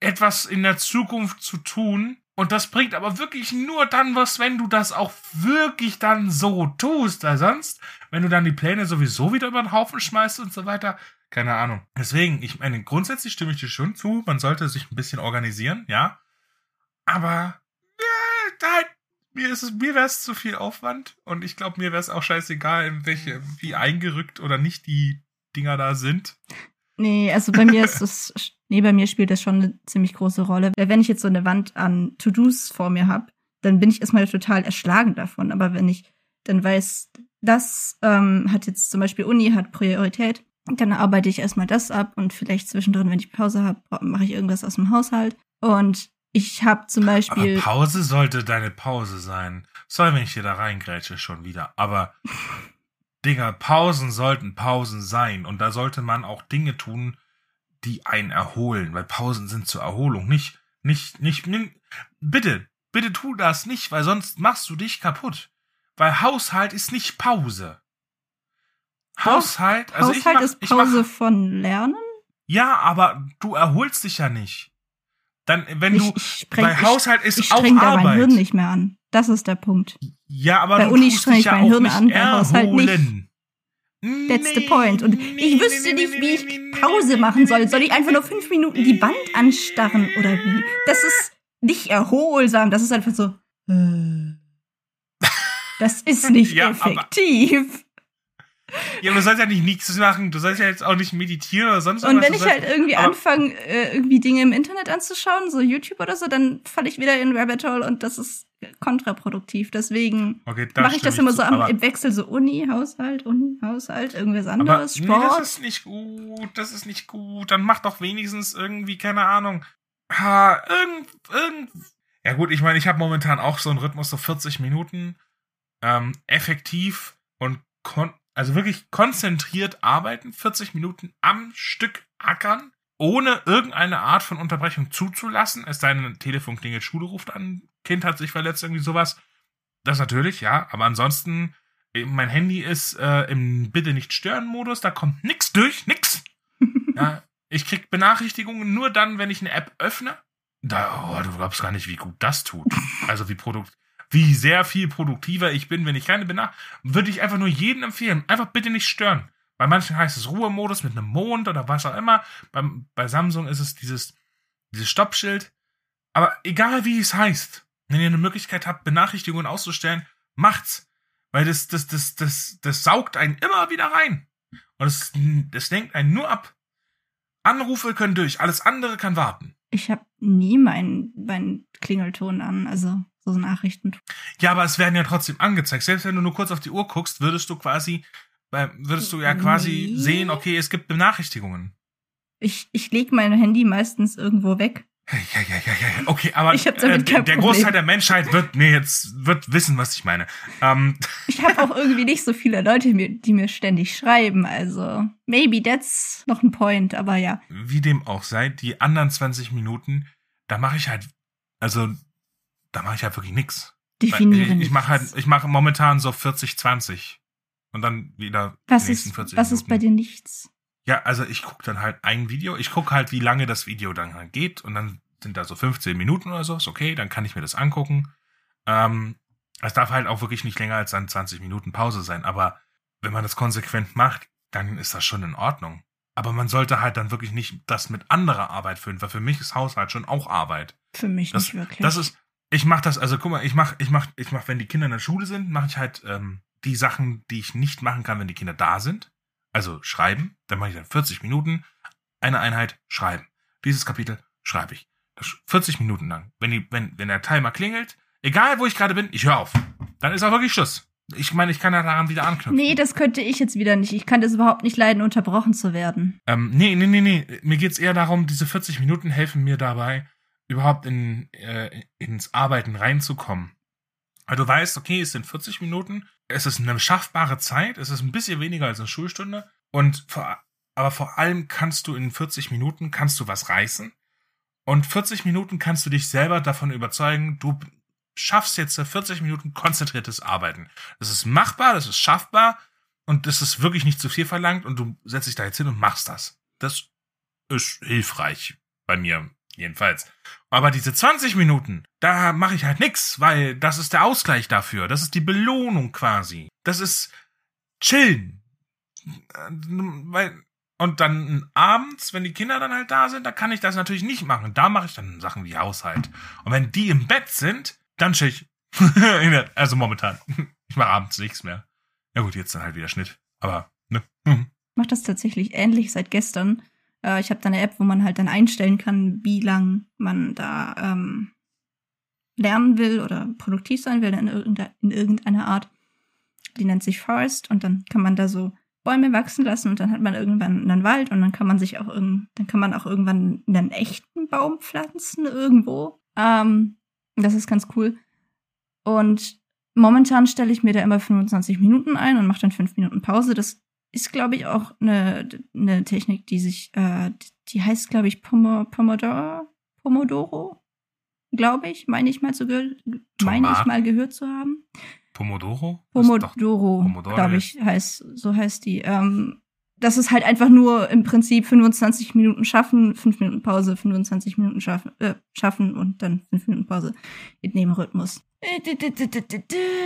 A: etwas in der Zukunft zu tun. Und das bringt aber wirklich nur dann was, wenn du das auch wirklich dann so tust. Weil sonst, wenn du dann die Pläne sowieso wieder über den Haufen schmeißt und so weiter, keine Ahnung. Deswegen, ich meine, grundsätzlich stimme ich dir schon zu. Man sollte sich ein bisschen organisieren, ja. Aber, ja, da mir ist es, mir wäre es zu viel Aufwand und ich glaube, mir wäre es auch scheißegal, welche, wie eingerückt oder nicht die Dinger da sind.
B: Nee, also bei mir ist das, nee, bei mir spielt das schon eine ziemlich große Rolle. Wenn ich jetzt so eine Wand an To-Dos vor mir habe, dann bin ich erstmal total erschlagen davon. Aber wenn ich dann weiß, das ähm, hat jetzt zum Beispiel Uni, hat Priorität, dann arbeite ich erstmal das ab und vielleicht zwischendrin, wenn ich Pause habe, mache ich irgendwas aus dem Haushalt. Und ich habe zum Beispiel.
A: Aber Pause sollte deine Pause sein. Soll, wenn ich hier da reingrätsche, schon wieder. Aber, Digga, Pausen sollten Pausen sein. Und da sollte man auch Dinge tun, die einen erholen. Weil Pausen sind zur Erholung. Nicht, nicht, nicht, nicht bitte, bitte tu das nicht, weil sonst machst du dich kaputt. Weil Haushalt ist nicht Pause. Haushalt, also
B: Haushalt
A: ich mach,
B: ist Pause
A: ich mach,
B: von Lernen?
A: Ja, aber du erholst dich ja nicht. Dann, wenn du,
B: ich, ich spreng,
A: bei Haushalt ist
B: ich, ich
A: auch
B: streng da mein
A: Arbeit.
B: Hirn nicht mehr an. Das ist der Punkt.
A: Ja, aber
B: Bei
A: du
B: Uni streng
A: dich
B: ich
A: ja
B: mein
A: auch
B: Hirn
A: nicht
B: an, bei Haushalt nicht. That's the point. Und ich wüsste nicht, wie ich Pause machen soll. Soll ich einfach nur fünf Minuten die Wand anstarren oder wie? Das ist nicht erholsam. Das ist einfach so. äh. Das ist nicht
A: Ja,
B: effektiv.
A: Ja, aber du sollst ja nicht nichts machen. Du sollst ja jetzt auch nicht meditieren oder sonst
B: Und
A: irgendwas.
B: wenn
A: Du
B: ich halt irgendwie
A: aber-
B: anfange, äh, irgendwie Dinge im Internet anzuschauen, so YouTube oder so, dann falle ich wieder in Rabbit Hole und das ist kontraproduktiv. Deswegen
A: okay,
B: mache ich das immer
A: zu,
B: so am,
A: aber,
B: im Wechsel, so Uni, Haushalt, Uni, Haushalt, irgendwas
A: aber
B: anderes,
A: nee,
B: Sport.
A: das ist nicht gut. Das ist nicht gut. Dann mach doch wenigstens irgendwie, keine Ahnung. Ha, irgend, irgend. Ja gut, ich meine, ich habe momentan auch so einen Rhythmus, so 40 Minuten ähm, effektiv und kon also wirklich konzentriert arbeiten, 40 Minuten am Stück ackern, ohne irgendeine Art von Unterbrechung zuzulassen. Es sei denn, Telefon klingelt, Schule ruft an, Kind hat sich verletzt, irgendwie sowas. Das natürlich, ja, aber ansonsten, mein Handy ist äh, im Bitte nicht stören Modus, da kommt nix durch, nix. ja, ich krieg Benachrichtigungen nur dann, wenn ich eine App öffne. Da, oh, du glaubst gar nicht, wie gut das tut. Also wie produkt, wie sehr viel produktiver ich bin, wenn ich keine Benachrichtigung, würde ich einfach nur jedem empfehlen, einfach bitte nicht stören. Bei manchen heißt es Ruhemodus mit einem Mond oder was auch immer. Beim, bei Samsung ist es dieses, dieses Stoppschild. Aber egal wie es heißt, wenn ihr eine Möglichkeit habt, Benachrichtigungen auszustellen, macht's. Weil das, das, das, das, das saugt einen immer wieder rein. Und das, das lenkt einen nur ab. Anrufe können durch, alles andere kann warten.
B: Ich habe nie meinen mein Klingelton an, also so Nachrichten.
A: Ja, aber es werden ja trotzdem angezeigt. Selbst wenn du nur kurz auf die Uhr guckst, würdest du quasi, äh, würdest du ja quasi
B: Nee.
A: sehen, okay, es gibt Benachrichtigungen.
B: Ich, ich lege mein Handy meistens irgendwo weg.
A: Ja, ja, ja, ja, ja. Okay, aber äh, der. Großteil der Menschheit wird mir jetzt wird wissen, was ich meine. Ähm,
B: Ich habe auch irgendwie nicht so viele Leute, die mir, die mir ständig schreiben. Also, maybe that's noch ein Point, aber ja.
A: wie dem auch sei, die anderen 20 Minuten, da mache ich halt, also da mache ich halt wirklich nix.
B: Definiere
A: ich ich mache halt,
B: nichts.
A: ich mache momentan so 40, 20 und dann wieder
B: Was
A: nächsten
B: ist,
A: 40
B: was ist
A: Minuten.
B: bei dir nichts?
A: Ja, also ich gucke dann halt ein Video. Ich gucke halt, wie lange das Video dann halt geht. Und dann sind da so 15 Minuten oder so. Ist okay, dann kann ich mir das angucken. Ähm, es darf halt auch wirklich nicht länger als dann 20 Minuten Pause sein. Aber wenn man das konsequent macht, dann ist das schon in Ordnung. Aber man sollte halt dann wirklich nicht das mit anderer Arbeit füllen, weil für mich ist Haushalt schon auch Arbeit.
B: Für mich
A: Das,
B: nicht wirklich.
A: das ist, ich mach das, also guck mal, ich mach, ich mach, ich mach, wenn die Kinder in der Schule sind, mache ich halt ähm, die Sachen, die ich nicht machen kann, wenn die Kinder da sind. Also schreiben, dann mache ich dann 40 Minuten, eine Einheit schreiben. Dieses Kapitel schreibe ich. Das 40 Minuten lang. Wenn die, wenn, wenn der Timer klingelt, egal wo ich gerade bin, ich höre auf. Dann ist auch wirklich Schluss. Ich meine, ich kann ja daran wieder anknüpfen.
B: nee, das könnte ich jetzt wieder nicht. Ich kann das überhaupt nicht leiden, unterbrochen zu werden.
A: Ähm, nee, nee, nee, nee. Mir geht's eher darum, diese 40 Minuten helfen mir dabei, überhaupt in, äh, ins Arbeiten reinzukommen. Weil du weißt, okay, es sind 40 Minuten, es ist eine schaffbare Zeit, es ist ein bisschen weniger als eine Schulstunde und vor, aber vor allem kannst du in 40 Minuten kannst du was reißen und 40 Minuten kannst du dich selber davon überzeugen, du schaffst jetzt 40 Minuten konzentriertes Arbeiten. Das ist machbar, das ist schaffbar und das ist wirklich nicht zu viel verlangt und du setzt dich da jetzt hin und machst das. Das ist hilfreich bei mir jedenfalls. Aber diese 20 Minuten, da mache ich halt nix, weil das ist der Ausgleich dafür. Das ist die Belohnung quasi. Das ist chillen. Und dann abends, wenn die Kinder dann halt da sind, da kann ich das natürlich nicht machen. Da mache ich dann Sachen wie Haushalt. Und wenn die im Bett sind, dann chill ich. also momentan. Ich mache abends nichts mehr. Ja gut, jetzt dann halt wieder Schnitt. Aber, ne?
B: Ich mache das tatsächlich ähnlich seit gestern. Äh, ich habe da eine App, wo man halt dann einstellen kann, wie lang man da ähm, lernen will oder produktiv sein will in, irgende, in irgendeiner Art. Die nennt sich Forest und dann kann man da so Bäume wachsen lassen und dann hat man irgendwann einen Wald und dann kann man sich auch irgend, dann kann man auch irgendwann einen echten Baum pflanzen irgendwo. Ähm, das ist ganz cool. Und momentan stelle ich mir da immer 25 Minuten ein und mache dann 5 Minuten Pause. Das ist, glaube ich, auch eine, eine Technik, die sich, äh, die heißt, glaube ich, Pomo, Pomodoro, Pomodoro, glaube ich, meine ich mal zu gehört, meine ich mal gehört zu haben.
A: Pomodoro?
B: Pomodoro, glaube ich, heißt, so heißt die. Ähm, das ist halt einfach nur im Prinzip 25 Minuten schaffen, 5 Minuten Pause, 25 Minuten schaffen, äh, schaffen und dann 5 Minuten Pause in dem Rhythmus.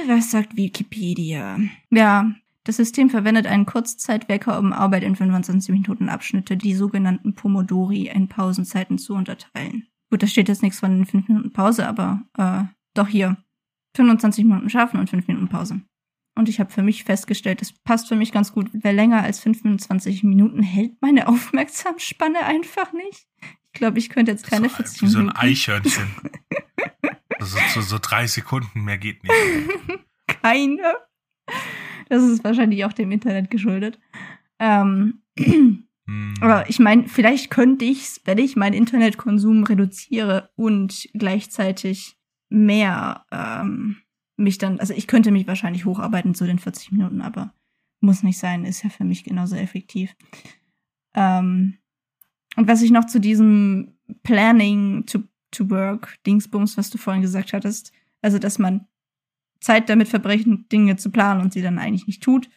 B: Was sagt Wikipedia? Ja, das System verwendet einen Kurzzeitwecker, um Arbeit in 25 Minuten Abschnitte, die sogenannten Pomodori, in Pausenzeiten zu unterteilen. Gut, da steht jetzt nichts von 5 Minuten Pause, aber äh, doch hier. 25 Minuten schaffen und 5 Minuten Pause. Und ich habe für mich festgestellt, das passt für mich ganz gut. Wer länger als 25 Minuten hält meine Aufmerksamsspanne einfach nicht. Ich glaube, ich könnte jetzt keine
A: so,
B: 40
A: wie so ein
B: Minuten.
A: Eichhörnchen. so, so, so drei Sekunden, mehr geht nicht.
B: keine. Das ist wahrscheinlich auch dem Internet geschuldet. Ähm,
A: Hm.
B: aber ich meine, vielleicht könnte ich's, wenn ich meinen Internetkonsum reduziere und gleichzeitig mehr ähm, mich dann, also ich könnte mich wahrscheinlich hocharbeiten zu den 40 Minuten, aber muss nicht sein, ist ja für mich genauso effektiv. Ähm, und was ich noch zu diesem Planning to, to Work Dingsbums, was du vorhin gesagt hattest, also dass man Zeit damit verbrechen, Dinge zu planen und sie dann eigentlich nicht tut.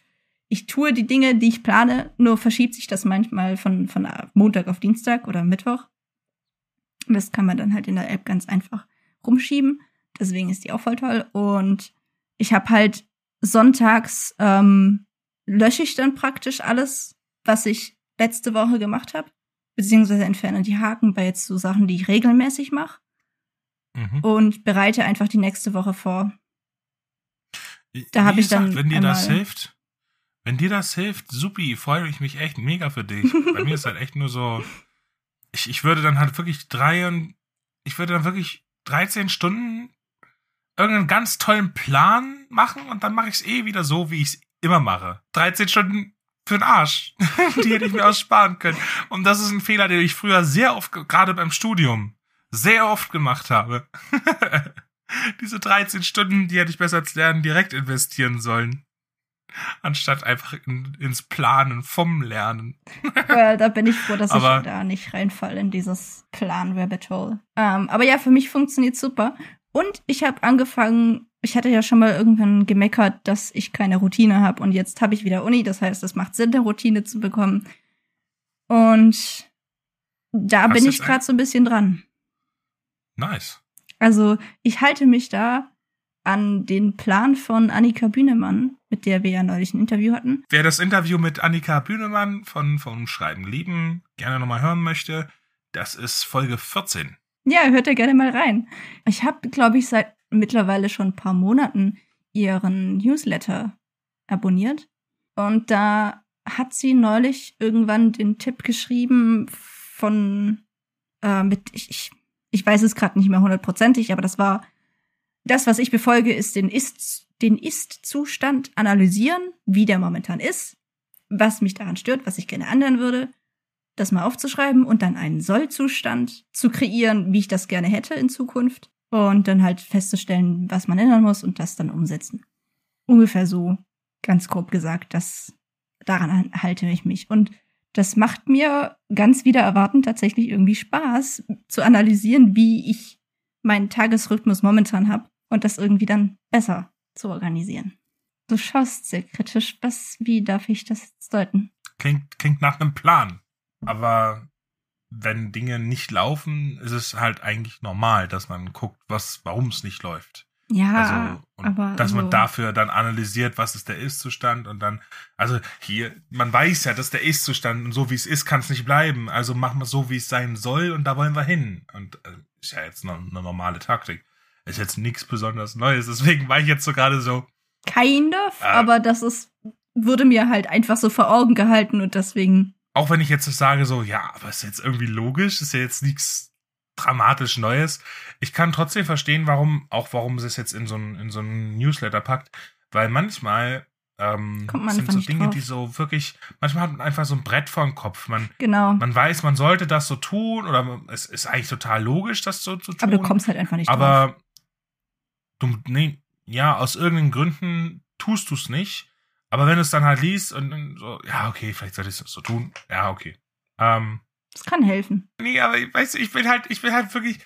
B: Ich tue die Dinge, die ich plane, nur verschiebt sich das manchmal von, von Montag auf Dienstag oder Mittwoch. Und das kann man dann halt in der App ganz einfach rumschieben. Deswegen ist die auch voll toll. Und ich habe halt sonntags ähm, lösche ich dann praktisch alles, was ich letzte Woche gemacht habe, beziehungsweise entferne die Haken bei jetzt so Sachen, die ich regelmäßig mache
A: Mhm.
B: und bereite einfach die nächste Woche vor. Da hab
A: Wie
B: ich dann
A: gesagt, wenn dir das hilft, wenn dir das hilft, supi, freue ich mich echt mega für dich. Bei mir ist halt echt nur so, ich, ich würde dann halt wirklich drei und ich würde dann wirklich 13 Stunden irgendeinen ganz tollen Plan machen und dann mache ich es eh wieder so, wie ich es immer mache. 13 Stunden für den Arsch. Die hätte ich mir aussparen können. Und das ist ein Fehler, den ich früher sehr oft, ge- gerade beim Studium, sehr oft gemacht habe. Diese 13 Stunden, die hätte ich besser als Lernen direkt investieren sollen. Anstatt einfach in, ins Planen vom Lernen.
B: Well, da bin ich froh, dass
A: Aber-
B: ich da nicht reinfalle in dieses Plan-Rabbit Hole. Ähm, aber ja, für mich funktioniert super. Und ich habe angefangen, ich hatte ja schon mal irgendwann gemeckert, dass ich keine Routine habe. Und jetzt habe ich wieder Uni. Das heißt, es macht Sinn, eine Routine zu bekommen. Und da
A: Hast
B: bin ich gerade so ein bisschen dran.
A: Nice.
B: Also ich halte mich da an den Plan von Annika Bühnemann, mit der wir ja neulich ein Interview hatten.
A: Wer das Interview mit Annika Bühnemann von, von Schreiben lieben gerne nochmal hören möchte, das ist Folge 14.
B: Ja, hört da gerne mal rein. Ich habe, glaube ich, seit mittlerweile schon ein paar Monaten ihren Newsletter abonniert. Und da hat sie neulich irgendwann den Tipp geschrieben von äh, mit, ich, ich, ich weiß es gerade nicht mehr hundertprozentig, aber das war das, was ich befolge, ist den Ist, den Ist-Zustand analysieren, wie der momentan ist, was mich daran stört, was ich gerne ändern würde, das mal aufzuschreiben und dann einen Soll-Zustand zu kreieren, wie ich das gerne hätte in Zukunft und dann halt festzustellen, was man ändern muss und das dann umsetzen. Ungefähr so, ganz grob gesagt, das, daran halte ich mich. Und das macht mir ganz wieder erwarten tatsächlich irgendwie Spaß, zu analysieren, wie ich meinen Tagesrhythmus momentan habe und das irgendwie dann besser zu organisieren. Du schaust sehr kritisch. Was, wie darf ich das jetzt deuten?
A: Klingt, klingt nach einem Plan. Aber wenn Dinge nicht laufen, ist es halt eigentlich normal, dass man guckt, was, warum es nicht läuft.
B: Ja,
A: Also,
B: aber
A: dass
B: so,
A: man dafür dann analysiert, was ist der Ist-Zustand und dann, also hier, man weiß ja, dass der Ist-Zustand und so wie es ist, kann es nicht bleiben. Also machen wir es so, wie es sein soll und da wollen wir hin. Und äh, ist ja jetzt noch eine normale Taktik. Ist jetzt nichts besonders Neues. Deswegen war ich jetzt so gerade so,
B: kind of,
A: Äh.
B: aber das ist, wurde mir halt einfach so vor Augen gehalten und deswegen,
A: auch wenn ich jetzt sage so, ja, aber ist jetzt irgendwie logisch, ist ja jetzt nichts dramatisch Neues. Ich kann trotzdem verstehen, warum, auch warum sie es jetzt in so ein, in so Newsletter packt, weil manchmal ähm,
B: man
A: sind so Dinge,
B: drauf.
A: die so wirklich, manchmal hat man einfach so ein Brett vor dem Kopf. Man,
B: genau.
A: man weiß, man sollte das so tun oder es ist eigentlich total logisch, das so zu tun.
B: aber du kommst halt einfach nicht drauf.
A: aber du, nee, ja, aus irgendeinen Gründen tust du es nicht. Aber wenn du es dann halt liest und dann so, ja, okay, vielleicht sollte ich es so tun. Ja, okay. Ähm,
B: Das kann helfen.
A: Nee, aber ich weiß, ich bin halt, ich bin halt wirklich.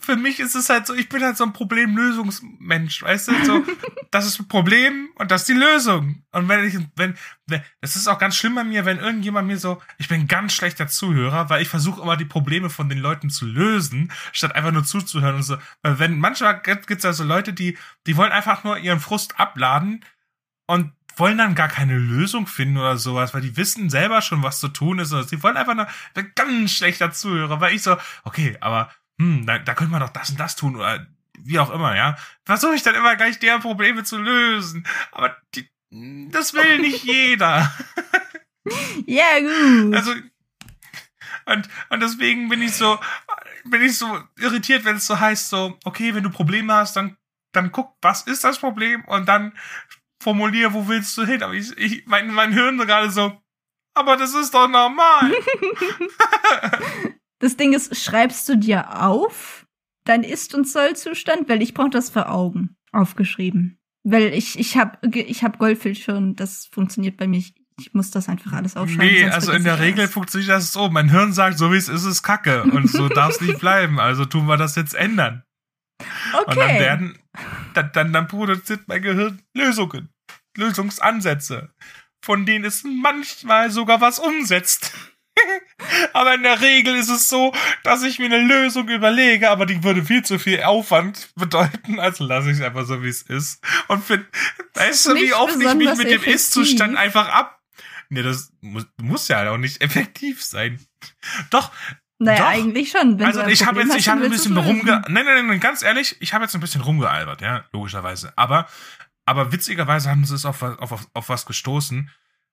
A: Für mich ist es halt so, ich bin halt so ein Problemlösungsmensch, weißt du? So, das ist ein Problem und das ist die Lösung. Und wenn ich, wenn, wenn, es ist auch ganz schlimm bei mir, wenn irgendjemand mir so, ich bin ganz schlechter Zuhörer, weil ich versuche immer die Probleme von den Leuten zu lösen, statt einfach nur zuzuhören und so. Weil wenn manchmal gibt es ja so Leute, die, die wollen einfach nur ihren Frust abladen und wollen dann gar keine Lösung finden oder sowas, weil die wissen selber schon, was zu tun ist. Sie wollen einfach nur ein ganz schlechter Zuhörer, weil ich so, okay, aber hm, da, da könnte man doch das und das tun oder wie auch immer, ja. Versuche ich dann immer gleich deren Probleme zu lösen. Aber die, das will nicht jeder.
B: Ja, gut.
A: Also, und, und deswegen bin ich so, bin ich so irritiert, wenn es so heißt, so, okay, wenn du Probleme hast, dann, dann guck, was ist das Problem und dann formulier, wo willst du hin? Aber ich, ich mein, mein Hirn gerade so, aber das ist doch normal.
B: Das Ding ist, schreibst du dir auf dein Ist- und Soll-Zustand? Weil ich brauche das vor Augen aufgeschrieben. Weil ich, ich habe ich hab Goldfilter das funktioniert bei mir. Ich, ich muss das einfach alles aufschreiben.
A: nee, also in der Regel
B: alles.
A: funktioniert das so. Mein Hirn sagt, so wie es ist, ist Kacke. Und so darf es nicht bleiben. Also tun wir das jetzt ändern.
B: Okay.
A: Und dann werden, dann, dann, dann produziert mein Gehirn Lösungen, Lösungsansätze, von denen es manchmal sogar was umsetzt. aber in der Regel ist es so, dass ich mir eine Lösung überlege, aber die würde viel zu viel Aufwand bedeuten, also lasse ich es einfach so, wie es ist. Und find, weißt du, wie oft ich mich mit dem. Ist-Zustand einfach ab. Nee, das muss, muss ja auch nicht effektiv sein. Doch,
B: naja,
A: doch.
B: eigentlich schon.
A: Also ich habe jetzt, ich habe
B: dann
A: ein bisschen rumge... Nein, nein, nein, ganz ehrlich, ich habe jetzt ein bisschen rumgealbert, ja, logischerweise. Aber, aber witzigerweise haben sie es auf, was- auf, auf, was gestoßen.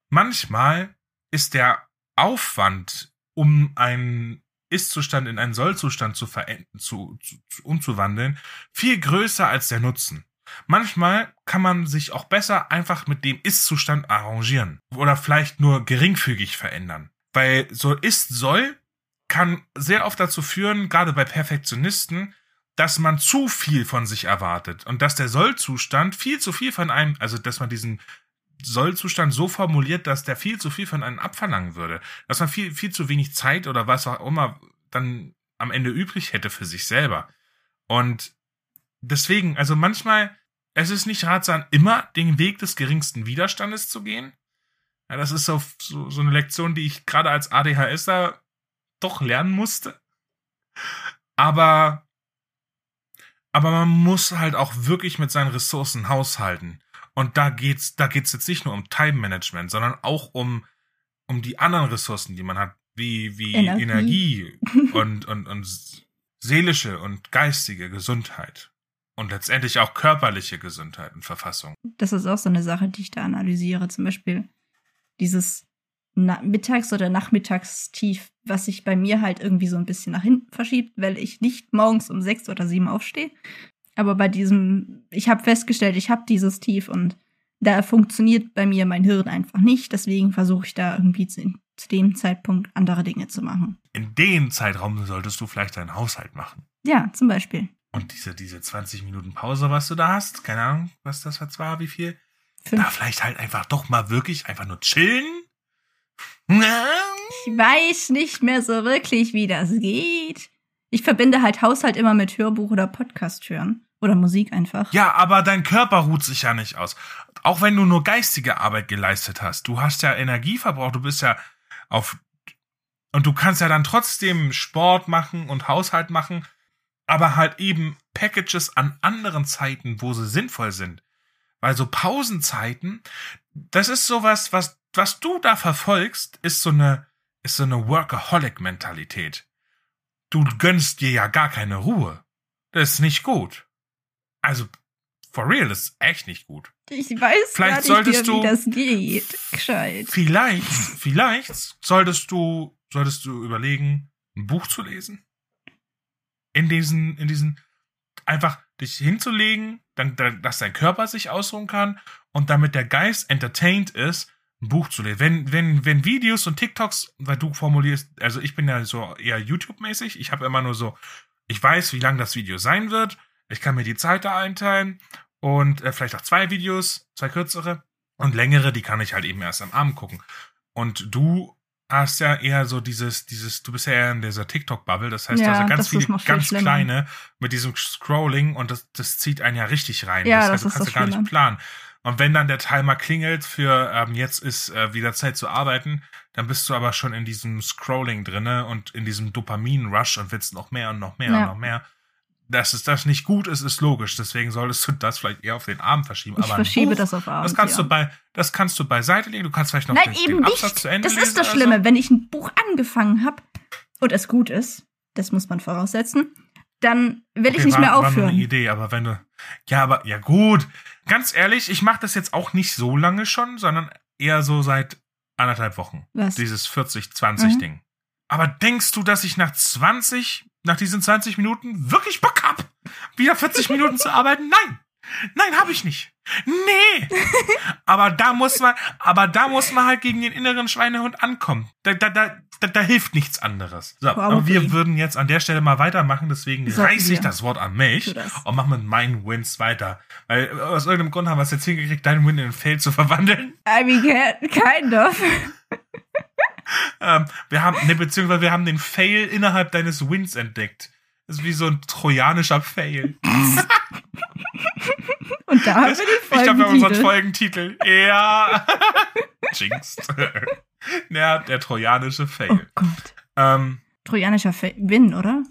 A: Manchmal ist der Aufwand, um einen Ist-Zustand in einen Soll-Zustand zu, zu, zu, zu umzuwandeln, viel größer als der Nutzen. Manchmal kann man sich auch besser einfach mit dem Ist-Zustand arrangieren oder vielleicht nur geringfügig verändern. Weil so ist-soll kann sehr oft dazu führen, gerade bei Perfektionisten, dass man zu viel von sich erwartet und dass der Sollzustand viel zu viel von einem, also dass man diesen Sollzustand so formuliert, dass der viel zu viel von einem abverlangen würde, dass man viel viel zu wenig Zeit oder was auch immer dann am Ende übrig hätte für sich selber. Und deswegen, also manchmal, es ist nicht ratsam, immer den Weg des geringsten Widerstandes zu gehen. Ja, das ist so, so, so eine Lektion, die ich gerade als ADHSer doch lernen musste. Aber, aber man muss halt auch wirklich mit seinen Ressourcen haushalten. Und da geht's, da geht's jetzt nicht nur um Time Management, sondern auch um, um die anderen Ressourcen, die man hat, wie, wie
B: Energie.
A: Energie, und, und, und seelische und geistige Gesundheit. Und letztendlich auch körperliche Gesundheit und Verfassung.
B: Das ist auch so eine Sache, die ich da analysiere. Zum Beispiel dieses Mittags- oder Nachmittagstief, was sich bei mir halt irgendwie so ein bisschen nach hinten verschiebt, weil ich nicht morgens um sechs oder sieben aufstehe. Aber bei diesem, ich habe festgestellt, ich habe dieses Tief und da funktioniert bei mir mein Hirn einfach nicht. Deswegen versuche ich da irgendwie zu, zu dem Zeitpunkt andere Dinge zu machen.
A: In dem Zeitraum solltest du vielleicht deinen Haushalt machen.
B: Ja, zum Beispiel.
A: Und diese, diese 20 Minuten Pause, was du da hast, keine Ahnung, was das jetzt war, wie viel,
B: Fünf.
A: da vielleicht halt einfach doch mal wirklich einfach nur chillen.
B: Ich weiß nicht mehr so wirklich, wie das geht. Ich verbinde halt Haushalt immer mit Hörbuch oder Podcast hören. Oder Musik einfach.
A: Ja, aber dein Körper ruht sich ja nicht aus. Auch wenn du nur geistige Arbeit geleistet hast. Du hast ja Energie verbraucht, du bist ja auf. Und du kannst ja dann trotzdem Sport machen und Haushalt machen, aber halt eben Packages an anderen Zeiten, wo sie sinnvoll sind. Weil so Pausenzeiten, das ist sowas, was, was du da verfolgst, ist so eine, ist so eine Workaholic-Mentalität. Du gönnst dir ja gar keine Ruhe. Das ist nicht gut. Also, for real, das ist echt nicht gut.
B: Ich weiß
A: Vielleicht
B: gar nicht
A: solltest
B: mehr, wie
A: du-
B: das geht. Gescheit.
A: Vielleicht, vielleicht solltest du, solltest du überlegen, ein Buch zu lesen. In diesen, in diesen, einfach dich hinzulegen, dann, dass dein Körper sich ausruhen kann und damit der Geist entertained ist, ein Buch zu lesen. Wenn, wenn, wenn Videos und TikToks, weil du formulierst, also ich bin ja so eher YouTube-mäßig, ich habe immer nur so, ich weiß, wie lang das Video sein wird, ich kann mir die Zeit da einteilen und äh, vielleicht auch zwei Videos, zwei kürzere und längere, die kann ich halt eben erst am Abend gucken. Und du hast ja eher so dieses, dieses, du bist ja eher in dieser TikTok-Bubble, das heißt
B: Ja,
A: also ganz viele,
B: viel
A: ganz
B: schlimmer.
A: kleine mit diesem Scrolling und das, das zieht einen ja richtig rein.
B: Ja,
A: das,
B: das
A: heißt, du kannst ja gar nicht
B: Schlimme.
A: planen. Und wenn dann der Timer klingelt für ähm, jetzt ist äh, wieder Zeit zu arbeiten, dann bist du aber schon in diesem Scrolling drinne und in diesem Dopamin-Rush und willst noch mehr und noch mehr
B: Ja.
A: und noch mehr. Dass es das nicht gut ist, ist logisch. Deswegen solltest du das vielleicht eher auf den Abend verschieben.
B: Ich
A: aber
B: verschiebe
A: Buch,
B: das auf Abend.
A: das kannst
B: ja.
A: du bei, das kannst du beiseite legen. Du kannst vielleicht noch
B: Nein,
A: den,
B: eben
A: den Absatz
B: nicht.
A: zu Ende
B: Das ist das Schlimme.
A: So.
B: Wenn ich ein Buch angefangen habe und es gut ist, das muss man voraussetzen, dann will ich
A: Okay,
B: nicht
A: war,
B: mehr
A: War nur
B: aufhören.
A: eine Idee, aber wenn du, ja, aber ja gut. Ganz ehrlich, ich mache das jetzt auch nicht so lange schon, sondern eher so seit anderthalb Wochen.
B: Was?
A: Dieses 40-20
B: Mhm.
A: Aber denkst du, dass ich nach 20, nach diesen 20 Minuten wirklich Bock hab, wieder 40 Minuten zu arbeiten? Nein. Nein, habe ich nicht. Nee. aber da muss man, aber da muss man halt gegen den inneren Schweinehund ankommen. Da, da, da, da, da hilft nichts anderes. So, aber wir würden jetzt an der Stelle mal weitermachen, deswegen
B: Sollten
A: reiße ich
B: wir.
A: das Wort an mich und mach mit meinen Wins weiter. Weil aus irgendeinem Grund haben wir es jetzt hingekriegt, deinen Win in einen Fail zu verwandeln.
B: I mean, ki- kind of.
A: Ähm, wir haben, ne, beziehungsweise wir haben den Fail innerhalb deines Wins entdeckt. Das ist wie so ein trojanischer Fail.
B: Und da haben wir
A: Ich
B: den
A: glaube, wir haben unseren
B: Folgentitel.
A: Folgentitel. Ja. Jinxed. ja, der trojanische
B: Oh
A: Fail.
B: Gott.
A: Ähm,
B: Trojanischer Fe Win, oder?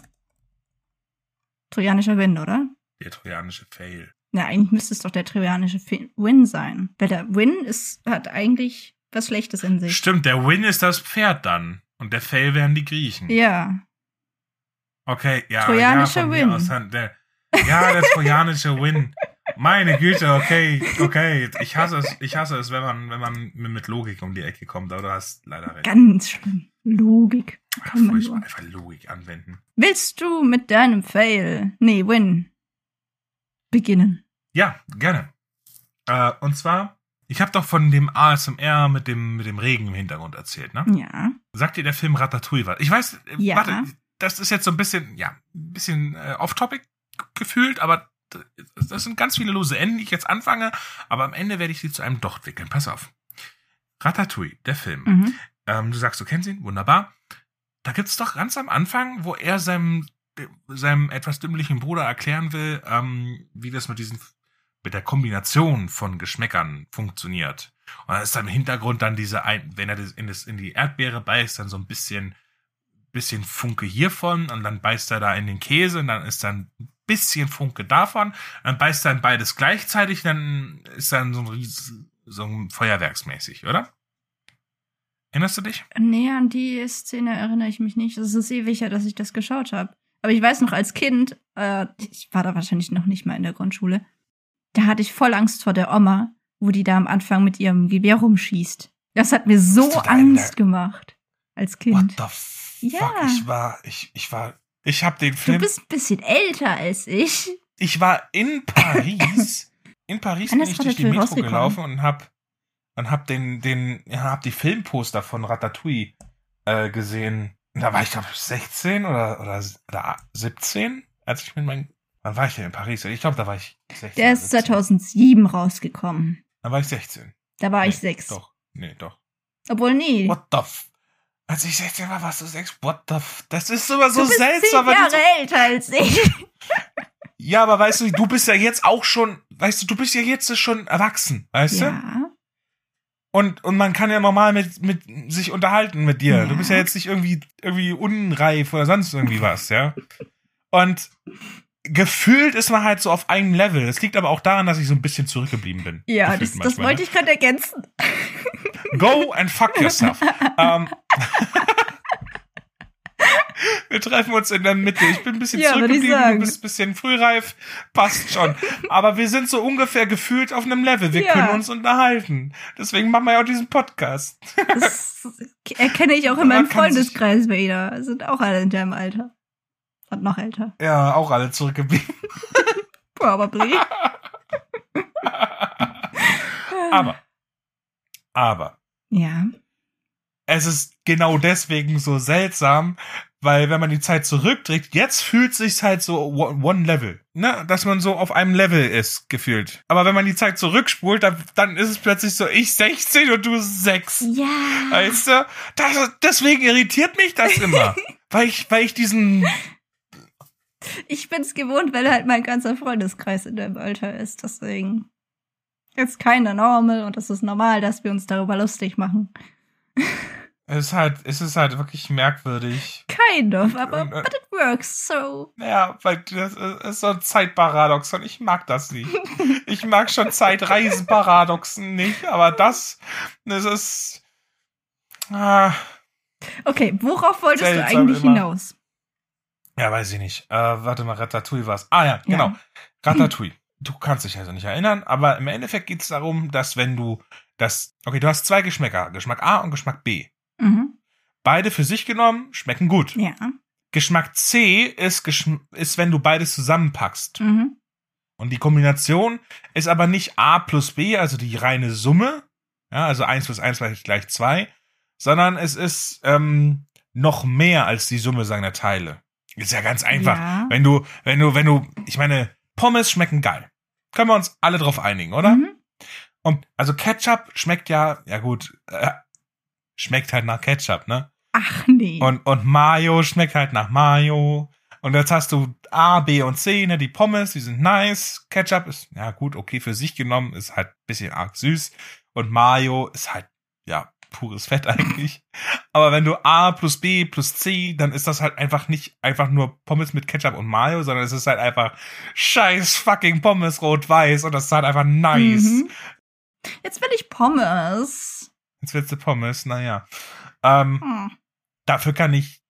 B: Trojanischer Win, oder?
A: der trojanische Fail.
B: Na, eigentlich müsste es doch der trojanische Fe Win sein. Weil der Win ist, hat eigentlich was Schlechtes in sich.
A: Stimmt, der Win ist das Pferd dann. Und der Fail wären die Griechen.
B: Ja.
A: Okay, ja.
B: Trojanischer
A: ja,
B: Win.
A: Aus, der, ja, der trojanische Win. Meine Güte, okay, okay. Ich hasse es, ich hasse es, wenn man, wenn man mit Logik um die Ecke kommt, aber du hast leider recht.
B: Ganz schlimm. Logik.
A: Ach,
B: Kann man
A: furchtbar,
B: nur.
A: einfach Logik anwenden.
B: Willst du mit deinem Fail, nee, Win, beginnen?
A: Ja, gerne. Äh, und zwar, ich habe doch von dem ASMR mit dem, mit dem Regen im Hintergrund erzählt, ne?
B: Ja.
A: Sagt dir der Film Ratatouille was? Ich weiß, äh,
B: Ja.
A: warte, das ist jetzt so ein bisschen, ja, ein bisschen äh, off-topic gefühlt, aber das sind ganz viele lose Enden, die ich jetzt anfange, aber am Ende werde ich sie zu einem Docht wickeln. Pass auf. Ratatouille, der Film.
B: Mhm.
A: Ähm, du sagst, du kennst ihn, wunderbar. Da gibt's doch ganz am Anfang, wo er seinem, seinem etwas dümmlichen Bruder erklären will, ähm, wie das mit diesen, mit der Kombination von Geschmäckern funktioniert. Und dann ist dann im Hintergrund dann diese, ein, wenn er das in, das in die Erdbeere beißt, dann so ein bisschen, bisschen Funke hiervon und dann beißt er da in den Käse und dann ist dann bisschen Funke davon. Dann beißt er in beides gleichzeitig, dann ist dann so ein, Ries so ein Feuerwerksmäßig, oder? Erinnerst du dich?
B: Nee, an die Szene erinnere ich mich nicht. Es ist ewig her, dass ich das geschaut habe. Aber ich weiß noch, als Kind, äh, ich war da wahrscheinlich noch nicht mal in der Grundschule, da hatte ich voll Angst vor der Oma, wo die da am Anfang mit ihrem Gewehr rumschießt. Das hat mir so Angst
A: der-
B: gemacht. Als
A: What
B: Kind.
A: the fuck?
B: Ja.
A: Ich war, ich, ich war, ich hab den
B: Du
A: Film,
B: bist ein bisschen älter als ich.
A: ich war in Paris, in Paris bin ich durch die Metro gelaufen und hab, und hab den, den, ja, hab die Filmposter von Ratatouille äh, gesehen. Und Da war ich glaube 16 oder, oder, oder 17, als ich mit meinem, wann war ich denn in Paris? Ich glaube, da war ich 16.
B: Der ist
A: 17.
B: 2007 rausgekommen.
A: Da war ich 16.
B: Da war ich
A: Nee,
B: sechs.
A: Doch, nee, doch.
B: Obwohl, nee.
A: What the f Als ich 16 war, warst du 6. What the f Das ist immer so
B: du bist
A: seltsam. du
B: Jahre
A: so,
B: älter als ich.
A: ja, aber weißt du, du bist ja jetzt auch schon, weißt du, du bist ja jetzt schon erwachsen, weißt du?
B: Ja.
A: Und, und man kann ja normal mit, mit sich unterhalten mit dir.
B: Ja.
A: Du bist ja jetzt nicht irgendwie, irgendwie unreif oder sonst irgendwie was, ja? Und gefühlt ist man halt so auf einem Level. Das liegt aber auch daran, dass ich so ein bisschen zurückgeblieben bin.
B: Ja, das, das
A: manchmal,
B: wollte ich gerade ergänzen.
A: Go and fuck yourself. ähm, wir treffen uns in der Mitte. Ich bin ein bisschen
B: Ja,
A: zurückgeblieben, du bist ein bisschen frühreif. Passt schon. Aber wir sind so ungefähr gefühlt auf einem Level. Wir
B: Ja.
A: können uns unterhalten. Deswegen machen wir ja auch diesen Podcast.
B: Das erkenne ich auch in meinem Freundeskreis wieder. Sind auch alle in deinem Alter. Und noch älter.
A: Ja, auch alle zurückgeblieben.
B: Probably.
A: Aber, aber,
B: Ja.
A: es ist genau deswegen so seltsam, weil wenn man die Zeit zurückdreht, jetzt fühlt sich's halt so one one Level, ne, dass man so auf einem Level ist gefühlt. Aber wenn man die Zeit zurückspult, dann, dann ist es plötzlich so ich 16 und du 6.
B: Ja.
A: Weißt du? Das, deswegen irritiert mich das immer, weil ich weil ich diesen
B: Ich bin's gewohnt, weil halt mein ganzer Freundeskreis in deinem Alter ist. Deswegen ist keiner normal und es ist normal, dass wir uns darüber lustig machen.
A: es ist halt es ist halt wirklich merkwürdig.
B: Kind of, aber
A: Und, äh,
B: but it works so.
A: Ja, weil das ist so ein Zeitparadoxon. Ich mag das nicht. Ich mag schon Zeitreisenparadoxen nicht, aber das, das ist. Ah,
B: Okay, worauf wolltest du eigentlich
A: immer.
B: hinaus?
A: ja, weiß ich nicht. Äh, warte mal, Ratatouille war's. Ah ja, genau.
B: Ja.
A: Ratatouille. Du kannst dich also nicht erinnern, aber im Endeffekt geht's darum, dass wenn du das. Okay, du hast zwei Geschmäcker. Geschmack A und Geschmack B.
B: Mhm.
A: Beide für sich genommen schmecken gut.
B: Ja.
A: Geschmack C ist, geschm ist, wenn du beides zusammenpackst.
B: Mhm.
A: Und die Kombination ist aber nicht A plus B, also die reine Summe, ja, also 1 plus 1 gleich, gleich 2, sondern es ist ähm, noch mehr als die Summe seiner Teile. Ist ja ganz einfach.
B: Ja.
A: Wenn du, wenn du, wenn du, ich meine, Pommes schmecken geil. Können wir uns alle drauf einigen, oder?
B: Mhm.
A: Und also Ketchup schmeckt ja, ja gut, äh, schmeckt halt nach Ketchup, ne?
B: Ach nee.
A: Und, und Mayo schmeckt halt nach Mayo. Und jetzt hast du A, B und C, ne, die Pommes, die sind nice. Ketchup ist, ja gut, okay, für sich genommen, ist halt ein bisschen arg süß. Und Mayo ist halt, ja, pures Fett eigentlich. Aber wenn du A plus B plus C, dann ist das halt einfach nicht einfach nur Pommes mit Ketchup und Mayo, sondern es ist halt einfach scheiß fucking Pommes rot-weiß und das ist halt einfach nice.
B: Mhm. Jetzt will ich Pommes.
A: Jetzt wird's die Pommes, naja. Ähm,
B: Hm.
A: dafür kann ich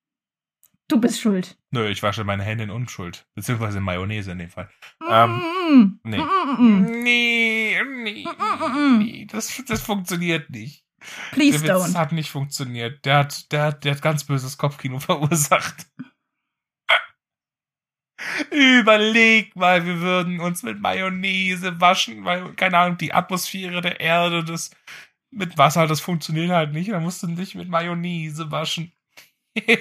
B: Du bist schuld.
A: Nö, ich wasche meine Hände in Unschuld. Beziehungsweise in Mayonnaise in dem Fall. Ähm,
B: Mm.
A: nee.
B: Mm.
A: Nee, nee,
B: Mm-mm-mm.
A: nee. Das, das funktioniert nicht.
B: Please
A: der Witz
B: don't.
A: hat nicht funktioniert. Der hat, der hat, der hat ganz böses Kopfkino verursacht. Überleg mal, wir würden uns mit Mayonnaise waschen, weil, keine Ahnung, die Atmosphäre der Erde, das mit Wasser, das funktioniert halt nicht. Da musst du dich mit Mayonnaise waschen.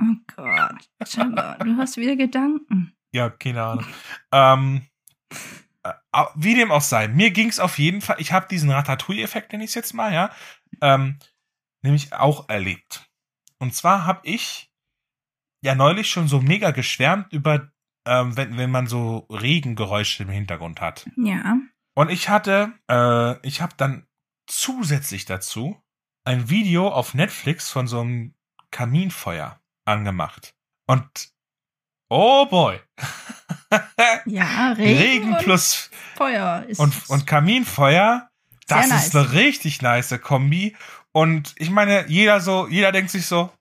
B: Oh Gott. Jabba, du hast wieder Gedanken.
A: Ja, keine Ahnung. ähm, äh, wie dem auch sei, mir ging's auf jeden Fall, ich habe diesen Ratatouille-Effekt, nenne ich jetzt mal, ja, ähm, nämlich auch erlebt. Und zwar habe ich ja neulich schon so mega geschwärmt über, ähm, wenn, wenn man so Regengeräusche im Hintergrund hat.
B: Ja.
A: Und ich hatte, äh, ich habe dann zusätzlich dazu ein Video auf Netflix von so einem Kaminfeuer angemacht. Und oh boy.
B: Ja, Regen,
A: Regen plus
B: Feuer ist
A: und, und Kaminfeuer, das
B: Sehr
A: ist
B: nice.
A: eine richtig nice Kombi. Und ich meine, jeder so, jeder denkt sich so,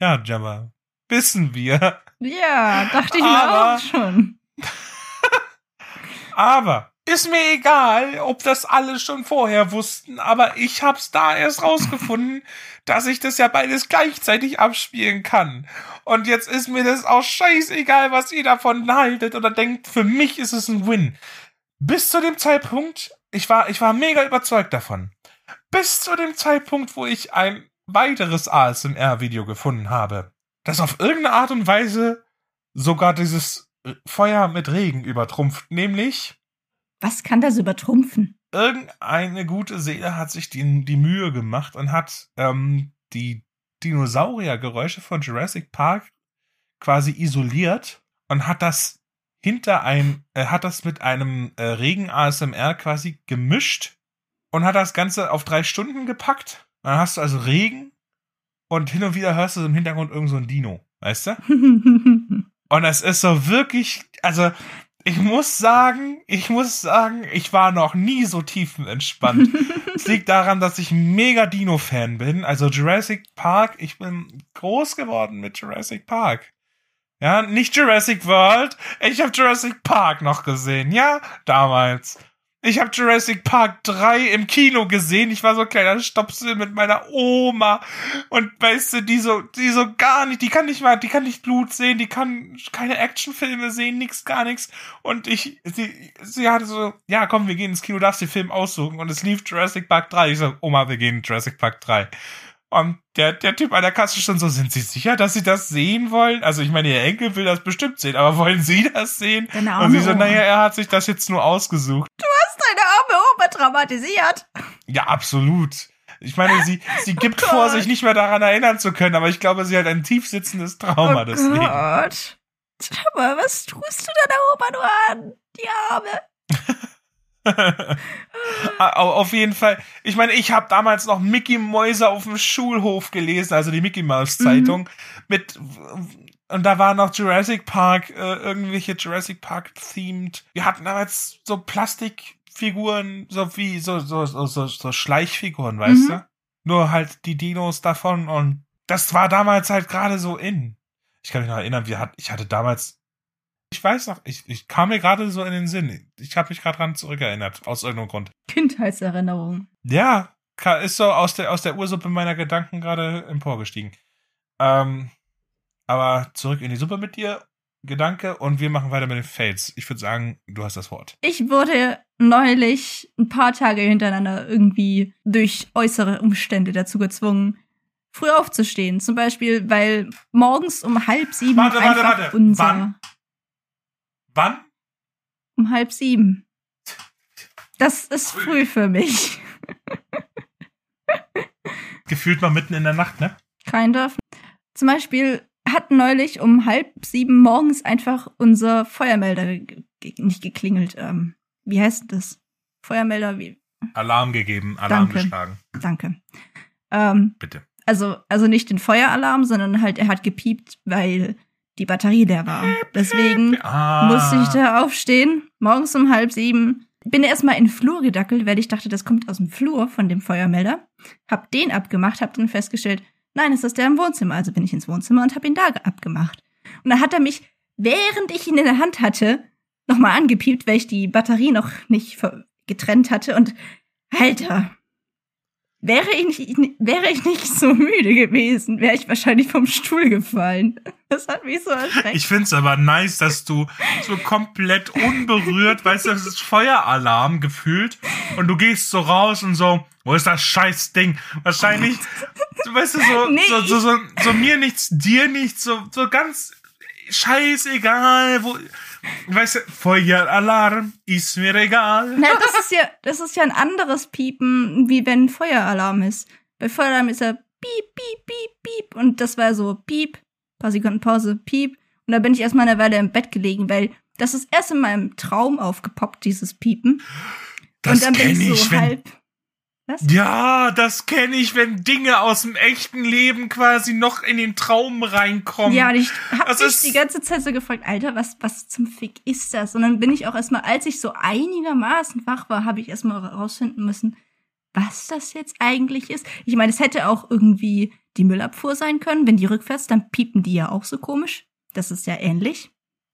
A: ja, Jabba, wissen wir.
B: Ja, dachte ich mir
A: Aber-
B: auch schon.
A: Aber ist mir egal, ob das alle schon vorher wussten, aber ich hab's da erst rausgefunden, dass ich das ja beides gleichzeitig abspielen kann. Und jetzt ist mir das auch scheißegal, was ihr davon haltet oder denkt, für mich ist es ein Win. Bis zu dem Zeitpunkt, ich war, ich war mega überzeugt davon. Bis zu dem Zeitpunkt, wo ich ein weiteres ASMR-Video gefunden habe, das auf irgendeine Art und Weise sogar dieses äh, Feuer mit Regen übertrumpft, nämlich
B: Was kann das übertrumpfen?
A: irgendeine gute Seele hat sich die, die Mühe gemacht und hat ähm, die Dinosauriergeräusche von Jurassic Park quasi isoliert und hat das hinter ein, äh, hat das mit einem äh, Regen ASMR quasi gemischt und hat das Ganze auf drei Stunden gepackt. Dann hast du also Regen und hin und wieder hörst du im Hintergrund irgend so ein Dino, weißt du? Und es ist so wirklich, also ich muss sagen, ich muss sagen, ich war noch nie so tiefenentspannt. Es liegt daran, dass ich mega Dino-Fan bin. Also Jurassic Park, ich bin groß geworden mit Jurassic Park. Ja, nicht Jurassic World. Ich habe Jurassic Park noch gesehen, ja, damals. Ich habe Jurassic Park 3 im Kino gesehen. Ich war so ein kleiner Stopsel mit meiner Oma. Und weißt du, die so, die so gar nicht, die kann nicht mal, die kann nicht Blut sehen, die kann keine Actionfilme sehen, nix, gar nichts. Und ich, sie, sie hatte so, ja, komm, wir gehen ins Kino, darfst den Film aussuchen. Und es lief Jurassic Park 3. Ich so, Oma, wir gehen in Jurassic Park 3. Und der, der Typ an der Kasse schon so, sind Sie sicher, dass Sie das sehen wollen? Also ich meine, Ihr Enkel will das bestimmt sehen, aber wollen Sie das sehen?
B: Deine
A: Und sie so, naja, er hat sich das jetzt nur ausgesucht.
B: hast deine arme Oma traumatisiert.
A: Ja, absolut. Ich meine, sie, sie gibt
B: Oh
A: vor, sich nicht mehr daran erinnern zu können, aber ich glaube, sie hat ein tief sitzendes Trauma
B: oh
A: deswegen.
B: Gott. Aber was tust du deiner Oma nur an? Die Arme.
A: Au- Auf jeden Fall. Ich meine, ich habe damals noch Mickey Mäuse auf dem Schulhof gelesen, also die Mickey Mouse Zeitung mit und da war noch Jurassic Park, äh, irgendwelche Jurassic Park themed. Wir hatten damals so Plastikfiguren, so wie so so so, so, so Schleichfiguren, weißt
B: Mhm.
A: du? Nur halt die Dinos davon und das war damals halt gerade so in. Ich kann mich noch erinnern, wir hat, ich hatte damals ich weiß noch, ich, ich kam mir gerade so in den Sinn. Ich habe mich gerade dran zurückerinnert, aus irgendeinem Grund.
B: Kindheitserinnerung.
A: Ja, ist so aus der, aus der Ursuppe meiner Gedanken gerade emporgestiegen. Ähm, aber zurück in die Suppe mit dir. Gedanke und wir machen weiter mit den Fails. Ich würde sagen, du hast das Wort.
B: Ich wurde neulich ein paar Tage hintereinander irgendwie durch äußere Umstände dazu gezwungen, früh aufzustehen. Zum Beispiel, weil morgens um halb sieben
A: Warte, warte,
B: einfach
A: warte.
B: unser
A: Wann? Wann?
B: um halb sieben. Das ist früh für mich.
A: Gefühlt mal mitten in der Nacht, ne?
B: Kind of. Zum Beispiel hat neulich um halb sieben morgens einfach unser Feuermelder ge nicht geklingelt. Ähm, wie heißt das? Feuermelder, wie?
A: Alarm gegeben, Alarm
B: Danke.
A: geschlagen.
B: Danke. Ähm,
A: Bitte.
B: also, also nicht den Feueralarm, sondern halt, er hat gepiept, weil die Batterie leer war. Deswegen
A: Ah.
B: musste ich da aufstehen, morgens um halb sieben. Bin erstmal in den Flur gedackelt, weil ich dachte, das kommt aus dem Flur von dem Feuermelder. Hab den abgemacht, hab dann festgestellt, nein, es ist der im Wohnzimmer. Also bin ich ins Wohnzimmer und hab ihn da abgemacht. Und dann hat er mich, während ich ihn in der Hand hatte, nochmal angepiept, weil ich die Batterie noch nicht getrennt hatte. Und Alter, wäre ich nicht, wäre ich nicht so müde gewesen, wäre ich wahrscheinlich vom Stuhl gefallen. Das hat mich so erschreckt.
A: Ich find's aber nice, dass du so komplett unberührt, weißt du, das ist Feueralarm gefühlt und du gehst so raus und so, wo ist das scheiß Ding? Wahrscheinlich, weißt du, so,
B: Nee,
A: so, so, so, so mir nichts, dir nichts, so, so ganz scheißegal, wo, weißt du, Feueralarm ist mir egal.
B: Na, das ist ja, das ist ja ein anderes Piepen, wie wenn Feueralarm ist. Bei Feueralarm ist er piep, piep, piep, piep. Und das war so piep, paar Sekunden Pause, piep. Und da bin ich erstmal eine Weile im Bett gelegen, weil das ist erst in meinem Traum aufgepoppt, dieses Piepen.
A: Das
B: und dann bin ich so
A: ich,
B: halb. Was?
A: Ja, das kenne ich, wenn Dinge aus dem echten Leben quasi noch in den Traum reinkommen.
B: Ja, und ich habe mich
A: ist-
B: die ganze Zeit so gefragt, Alter, was, was zum Fick ist das? Und dann bin ich auch erstmal, als ich so einigermaßen wach war, habe ich erstmal rausfinden müssen, was das jetzt eigentlich ist. Ich meine, es hätte auch irgendwie die Müllabfuhr sein können. Wenn die rückwärts, dann piepen die ja auch so komisch. Das ist ja ähnlich.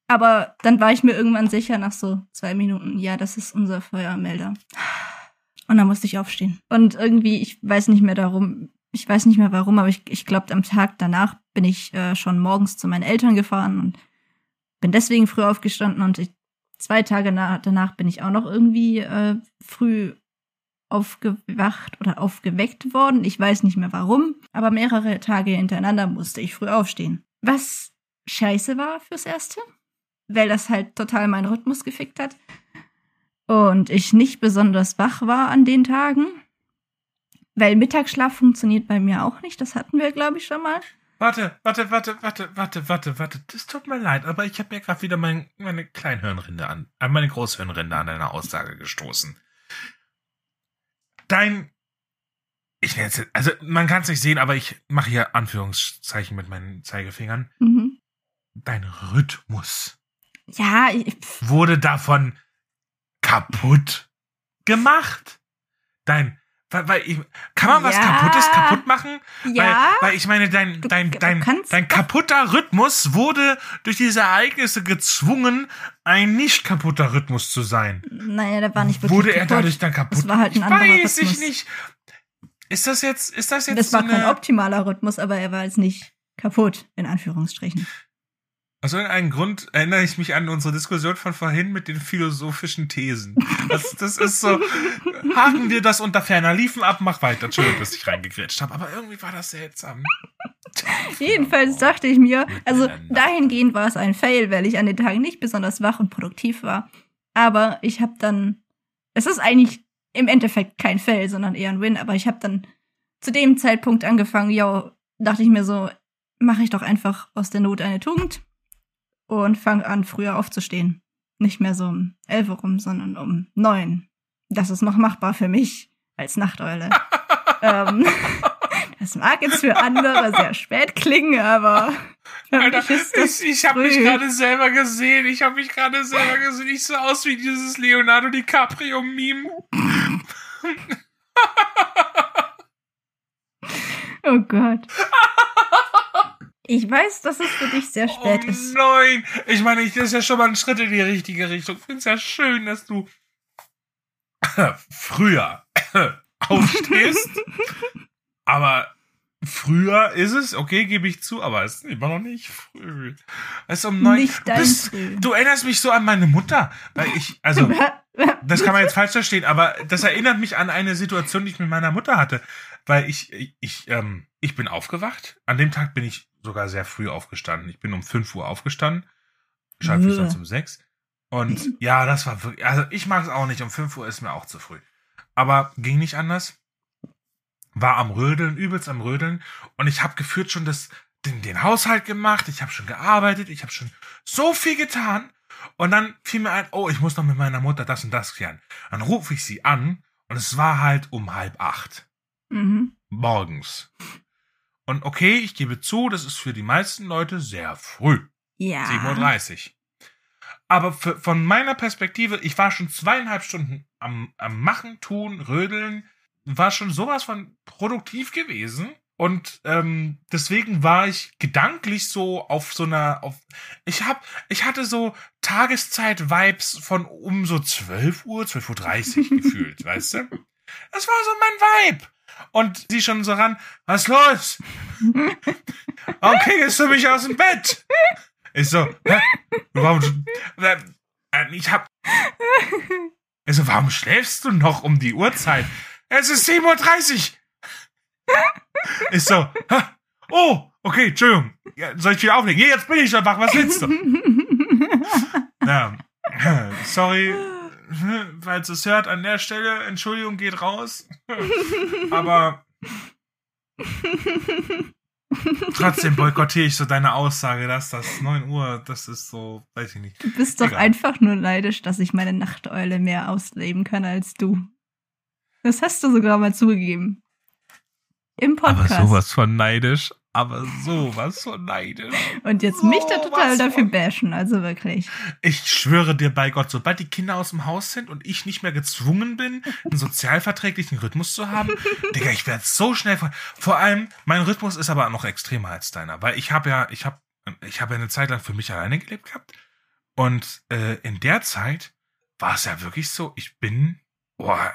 B: Aber dann war ich mir irgendwann sicher nach so zwei Minuten, ja, das ist unser Feuermelder. Und dann musste ich aufstehen. Und irgendwie, ich weiß nicht mehr darum, ich weiß nicht mehr warum, aber ich, ich glaube, am Tag danach bin ich äh, schon morgens zu meinen Eltern gefahren und bin deswegen früh aufgestanden und ich, zwei Tage na, danach bin ich auch noch irgendwie äh, früh aufgewacht oder aufgeweckt worden. Ich weiß nicht mehr warum, aber mehrere Tage hintereinander musste ich früh aufstehen. Was scheiße war fürs Erste, weil das halt total meinen Rhythmus gefickt hat und ich nicht besonders wach war an den Tagen. Weil Mittagsschlaf funktioniert bei mir auch nicht. Das hatten wir, glaube ich, schon mal.
A: Warte, warte, warte, warte, warte, warte, warte. Das tut mir leid, aber ich habe mir gerade wieder mein, meine Kleinhirnrinde an, äh, meine Großhirnrinde an deiner Aussage gestoßen. Dein, ich nenne jetzt, also man kann es nicht sehen, aber ich mache hier Anführungszeichen mit meinen Zeigefingern.
B: Mhm.
A: Dein Rhythmus
B: Ja, ich,
A: wurde davon kaputt gemacht. Dein, weil, weil ich, kann man was
B: Ja.
A: kaputtes kaputt machen?
B: ja.
A: Weil, weil ich meine, dein,
B: Du-
A: dein, dein, dein kaputter Rhythmus wurde durch diese Ereignisse gezwungen, ein nicht kaputter Rhythmus zu sein.
B: naja, der war nicht wirklich
A: wurde er
B: kaputt.
A: dadurch dann kaputt?
B: Das war halt ein
A: ich
B: anderer
A: weiß
B: Rhythmus.
A: ich nicht. Ist das jetzt, ist das jetzt
B: Das
A: so
B: war kein optimaler Rhythmus, aber er war jetzt nicht kaputt, in Anführungsstrichen.
A: Aus irgendeinem Grund erinnere ich mich an unsere Diskussion von vorhin mit den philosophischen Thesen. Das, das ist so, haken wir das unter ferner Liefen ab, mach weiter. Entschuldigung, dass ich reingegrätscht habe, aber irgendwie war das seltsam.
B: Jedenfalls dachte ich mir, also dahingehend war es ein Fail, weil ich an den Tagen nicht besonders wach und produktiv war. Aber ich habe dann, es ist eigentlich im Endeffekt kein Fail, sondern eher ein Win, aber ich habe dann zu dem Zeitpunkt angefangen, ja, dachte ich mir so, mache ich doch einfach aus der Not eine Tugend und fange an, früher aufzustehen. Nicht mehr so um 11 Uhr rum, sondern um 9. Das ist noch machbar für mich als Nachteule. ähm, das mag jetzt für andere sehr spät klingen, aber
A: Alter, ich, ich habe mich gerade selber gesehen. Ich habe mich gerade selber gesehen. Ich so aus wie dieses Leonardo DiCaprio-Meme.
B: Oh Gott. Ich weiß, dass es für dich sehr spät
A: oh
B: ist.
A: nein. Ich meine, ich, das ist ja schon mal ein Schritt in die richtige Richtung. Ich finde es ja schön, dass du früher aufstehst. aber früher ist es, okay, gebe ich zu, aber es ist immer noch nicht früh. Es ist um neun.
B: Nicht
A: du,
B: dein
A: bist, du erinnerst mich so an meine Mutter. Weil ich, also, das kann man jetzt falsch verstehen, aber das erinnert mich an eine Situation, die ich mit meiner Mutter hatte. Weil ich, ich, ich, ähm, ich bin aufgewacht. An dem Tag bin ich sogar sehr früh aufgestanden. Ich bin um 5 Uhr aufgestanden. Schalt
B: Bäh.
A: sonst um 6. Und ja, das war wirklich, also ich mag es auch nicht. Um 5 Uhr ist mir auch zu früh. Aber ging nicht anders. War am Rödeln, übelst am Rödeln. Und ich habe geführt schon das, den, den Haushalt gemacht. Ich habe schon gearbeitet. Ich habe schon so viel getan. Und dann fiel mir ein, oh, ich muss noch mit meiner Mutter das und das klären. Dann rufe ich sie an und es war halt um halb acht
B: Mhm.
A: morgens. Und okay, ich gebe zu, das ist für die meisten Leute sehr früh.
B: Ja.
A: 7.30 Uhr. Aber für, von meiner Perspektive, ich war schon zweieinhalb Stunden am, am Machen, Tun, Rödeln, war schon sowas von produktiv gewesen. Und ähm, deswegen war ich gedanklich so auf so einer, auf, ich hab, ich hatte so Tageszeit-Vibes von um so 12 Uhr, 12.30 Uhr gefühlt, weißt du? Das war so mein Vibe. Und sie schon so ran, was los? Warum kriegst du mich aus dem Bett? Ich so, hä? Warum? äh, äh, Ich hab. Ich so, warum schläfst du noch um die Uhrzeit? Es ist 7.30 Uhr. Ich so, hä? Oh, okay, Entschuldigung. Ja, soll ich wieder auflegen? Nee, jetzt bin ich schon wach, was willst du? Ja, sorry, falls es hört an der Stelle, Entschuldigung geht raus. Aber trotzdem boykottiere ich so deine Aussage, dass das 9 Uhr, das ist so, weiß ich nicht.
B: Du bist doch
A: Egal.
B: einfach nur neidisch, dass ich meine Nachteule mehr ausleben kann als du. Das hast du sogar mal zugegeben. Im Podcast.
A: Aber sowas von neidisch. Aber sowas von neidisch.
B: Und jetzt mich da total dafür bashen, also wirklich.
A: Ich schwöre dir bei Gott, sobald die Kinder aus dem Haus sind und ich nicht mehr gezwungen bin, einen sozialverträglichen Rhythmus zu haben, Digga, ich werde so schnell von. Vor allem, mein Rhythmus ist aber noch extremer als deiner, weil ich habe ja, ich habe, ich habe ja eine Zeit lang für mich alleine gelebt gehabt. Und äh, in der Zeit war es ja wirklich so, ich bin, boah,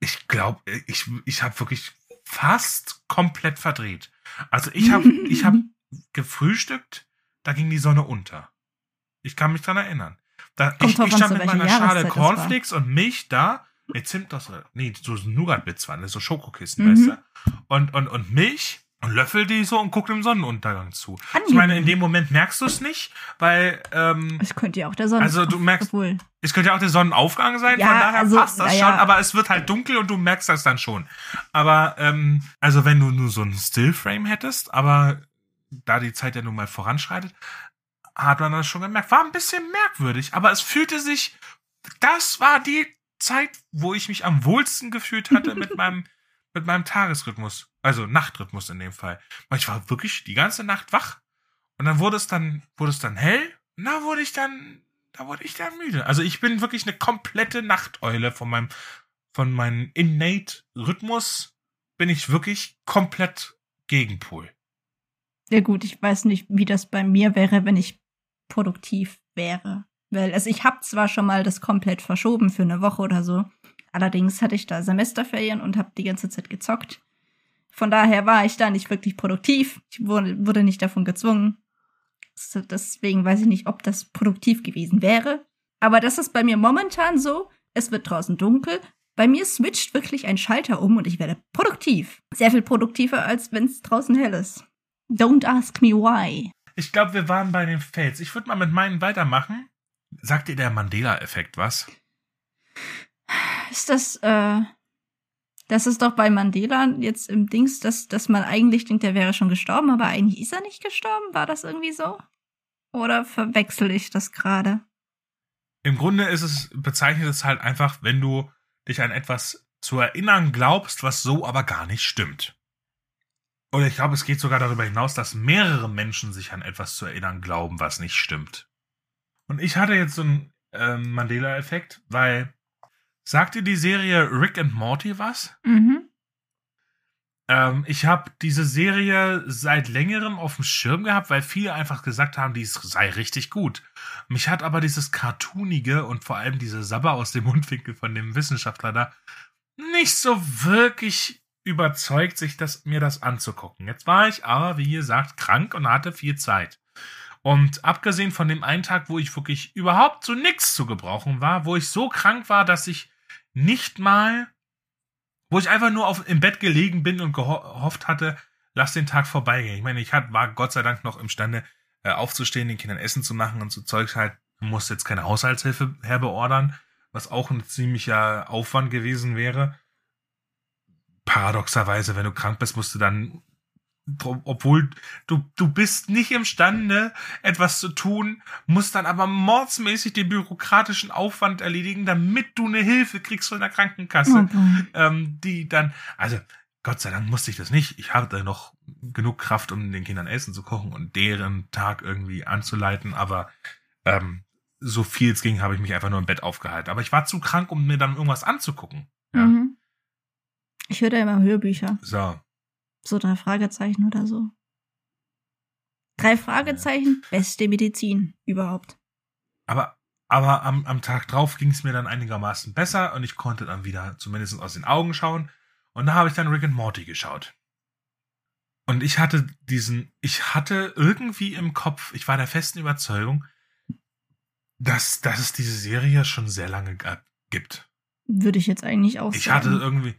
A: ich glaube, ich, ich habe wirklich fast komplett verdreht. Also ich habe ich hab gefrühstückt, da ging die Sonne unter. Ich kann mich dran erinnern. Da, ich, ich stand mit meiner Schale Cornflakes und Milch da. Nee, Zimt, das, nee, so Nougat-Bits waren, so Schokokissen, mhm. weißt du? Und, und, und Milch und löffel die so und guck dem Sonnenuntergang zu. Angenehm. Ich meine, in dem Moment merkst du es nicht, weil ähm,
B: es könnte ja auch der Sonnenaufgang
A: Also du merkst, obwohl. es könnte ja auch der Sonnenaufgang sein, ja, von daher also, passt das ja. schon, aber es wird halt dunkel und du merkst das dann schon. Aber ähm, also wenn du nur so ein Stillframe hättest, aber da die Zeit ja nun mal voranschreitet, hat man das schon gemerkt. War ein bisschen merkwürdig, aber es fühlte sich, das war die Zeit, wo ich mich am wohlsten gefühlt hatte mit meinem mit meinem Tagesrhythmus. Also Nachtrhythmus in dem Fall. Ich war wirklich die ganze Nacht wach. Und dann wurde es dann, wurde es dann hell. Und da wurde ich dann, da wurde ich dann müde. Also ich bin wirklich eine komplette Nachteule von meinem, von meinem innate Rhythmus bin ich wirklich komplett Gegenpol.
B: Ja gut, ich weiß nicht, wie das bei mir wäre, wenn ich produktiv wäre. Weil, also ich habe zwar schon mal das komplett verschoben für eine Woche oder so, Allerdings hatte ich da Semesterferien und habe die ganze Zeit gezockt. Von daher war ich da nicht wirklich produktiv. Ich wurde, wurde nicht davon gezwungen. Deswegen weiß ich nicht, ob das produktiv gewesen wäre. Aber das ist bei mir momentan so. Es wird draußen dunkel. Bei mir switcht wirklich ein Schalter um und ich werde produktiv. Sehr viel produktiver, als wenn es draußen hell ist. Don't ask me why.
A: Ich glaube, wir waren bei den Fails. Ich würde mal mit meinen weitermachen. Sagt dir der Mandela-Effekt was?
B: ist das, äh, das ist doch bei Mandela jetzt im Dings, dass, dass man eigentlich denkt, der wäre schon gestorben, aber eigentlich ist er nicht gestorben. War das irgendwie so? Oder verwechsel ich das gerade?
A: Im Grunde ist es, bezeichnet es halt einfach, wenn du dich an etwas zu erinnern glaubst, was so aber gar nicht stimmt. Oder ich glaube, es geht sogar darüber hinaus, dass mehrere Menschen sich an etwas zu erinnern glauben, was nicht stimmt. Und ich hatte jetzt so einen ähm, Mandela-Effekt, weil Sagt dir die Serie Rick and Morty was? Mhm. Ähm, ich habe diese Serie seit längerem auf dem Schirm gehabt, weil viele einfach gesagt haben, die sei richtig gut. Mich hat aber dieses Cartoonige und vor allem diese Sabber aus dem Mundwinkel von dem Wissenschaftler da nicht so wirklich überzeugt, sich das, mir das anzugucken. Jetzt war ich aber, wie gesagt, krank und hatte viel Zeit. Und abgesehen von dem einen Tag, wo ich wirklich überhaupt zu nichts zu gebrauchen war, wo ich so krank war, dass ich nicht mal, wo ich einfach nur auf, im Bett gelegen bin und gehofft hatte, lass den Tag vorbeigehen. Ich meine, ich hat, war Gott sei Dank noch imstande, äh, aufzustehen, den Kindern Essen zu machen und so Zeugs halt. Muss jetzt keine Haushaltshilfe herbeordern, was auch ein ziemlicher Aufwand gewesen wäre. Paradoxerweise, wenn du krank bist, musst du dann obwohl du, du bist nicht imstande, etwas zu tun, musst dann aber mordsmäßig den bürokratischen Aufwand erledigen, damit du eine Hilfe kriegst von der Krankenkasse, okay. ähm, die dann, also Gott sei Dank musste ich das nicht. Ich hatte noch genug Kraft, um den Kindern Essen zu kochen und deren Tag irgendwie anzuleiten, aber ähm, so viel es ging, habe ich mich einfach nur im Bett aufgehalten. Aber ich war zu krank, um mir dann irgendwas anzugucken. Ja. Mhm.
B: Ich höre da immer Hörbücher.
A: So.
B: So drei Fragezeichen oder so. Drei Fragezeichen, beste Medizin überhaupt.
A: Aber, aber am, am Tag drauf ging es mir dann einigermaßen besser und ich konnte dann wieder zumindest aus den Augen schauen. Und da habe ich dann Rick and Morty geschaut. Und ich hatte diesen, ich hatte irgendwie im Kopf, ich war der festen Überzeugung, dass, dass es diese Serie schon sehr lange gibt.
B: Würde ich jetzt eigentlich auch
A: ich sagen. Ich hatte irgendwie,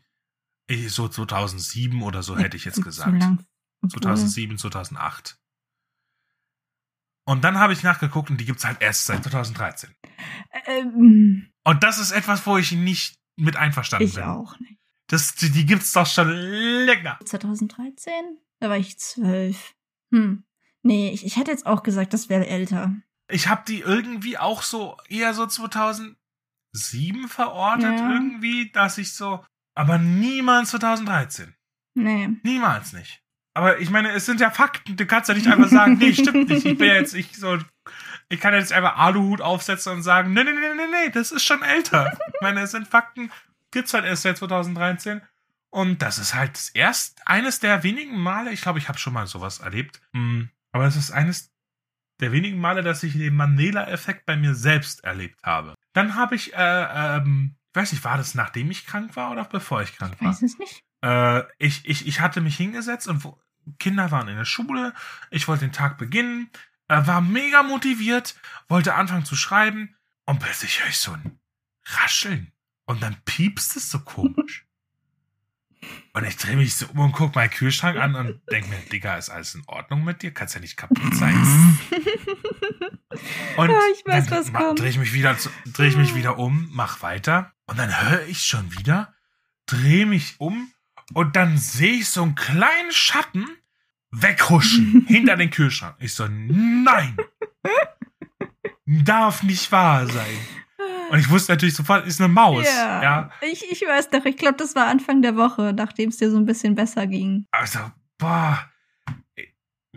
A: ich, so 2007 oder so hätte ich jetzt gesagt. Lang. 2007, 2008. Und dann habe ich nachgeguckt und die gibt es halt erst seit 2013. Ähm, und das ist etwas, wo ich nicht mit einverstanden
B: ich
A: bin.
B: Ich auch nicht.
A: Das, die, die gibt's doch schon länger.
B: 2013? Da war ich zwölf. Hm. Nee, ich, ich hätte jetzt auch gesagt, das wäre älter.
A: Ich habe die irgendwie auch so eher so 2007 verortet ja. irgendwie, dass ich so, Aber niemals 2013.
B: Nee.
A: Niemals nicht. Aber ich meine, es sind ja Fakten. Du kannst ja nicht einfach sagen, nee, stimmt nicht. Ich bin ja jetzt, ich so, ich kann jetzt einfach Aluhut aufsetzen und sagen, nee, nee, nee, nee, nee, das ist schon älter. Ich meine, es sind Fakten, gibt's halt erst seit 2013. Und das ist halt das erst, eines der wenigen Male, ich glaube, ich habe schon mal sowas erlebt, mm, aber es ist eines der wenigen Male, dass ich den Mandela-Effekt bei mir selbst erlebt habe. Dann habe ich, äh, ähm, ich weiß nicht, war das nachdem ich krank war oder bevor ich krank
B: Ich
A: war?
B: weiß es nicht.
A: Äh, ich, ich, ich hatte mich hingesetzt und wo, Kinder waren in der Schule, ich wollte den Tag beginnen, äh, war mega motiviert, wollte anfangen zu schreiben und plötzlich höre ich so ein Rascheln und dann piepst es so komisch. Und ich drehe mich so um und gucke meinen Kühlschrank an und denke mir, Digga, ist alles in Ordnung mit dir? Kannst ja nicht kaputt sein. Und
B: Ja, ich weiß,
A: dann drehe ich mich wieder, zu- dreh ich mich wieder um, mach weiter und dann höre ich schon wieder, drehe mich um und dann sehe ich so einen kleinen Schatten weghuschen hinter den Kühlschrank. Ich so, nein, darf nicht wahr sein. Und ich wusste natürlich sofort, ist eine Maus.
B: Ja.
A: ja.
B: Ich, ich weiß doch, ich glaube, das war Anfang der Woche, nachdem es dir so ein bisschen besser ging.
A: Also, boah.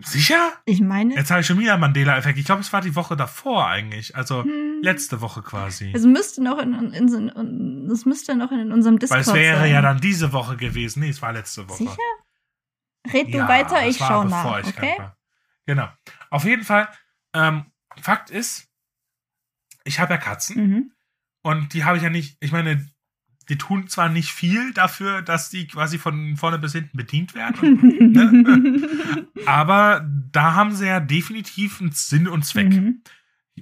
A: Sicher?
B: Ich meine.
A: Jetzt habe ich schon wieder Mandela-Effekt. Ich glaube, es war die Woche davor eigentlich. Also
B: hm,
A: letzte Woche quasi.
B: Es müsste noch in, in, in, das müsste noch in unserem Discord
A: Weil es wäre
B: sein.
A: ja dann diese Woche gewesen. Nee, es war letzte Woche.
B: Sicher? Red du
A: Ja,
B: weiter,
A: es
B: ich schau nach,
A: ich
B: okay?
A: Genau. Auf jeden Fall, ähm, Fakt ist, ich habe ja Katzen
B: Mhm.
A: und die habe ich ja nicht, ich meine, die tun zwar nicht viel dafür, dass die quasi von vorne bis hinten bedient werden, Ne? aber da haben sie ja definitiv einen Sinn und Zweck.
B: Mhm.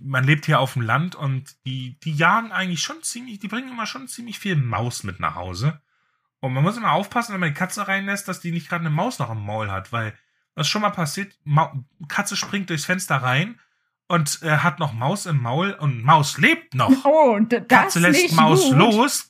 A: Man lebt hier auf dem Land und die, die jagen eigentlich schon ziemlich, die bringen immer schon ziemlich viel Maus mit nach Hause. Und man muss immer aufpassen, wenn man die Katze reinlässt, dass die nicht gerade eine Maus noch im Maul hat, weil was schon mal passiert, Ma Katze springt durchs Fenster rein und äh, hat noch Maus im Maul und Maus lebt noch.
B: Oh, d- das
A: Katze lässt Maus
B: gut.
A: los,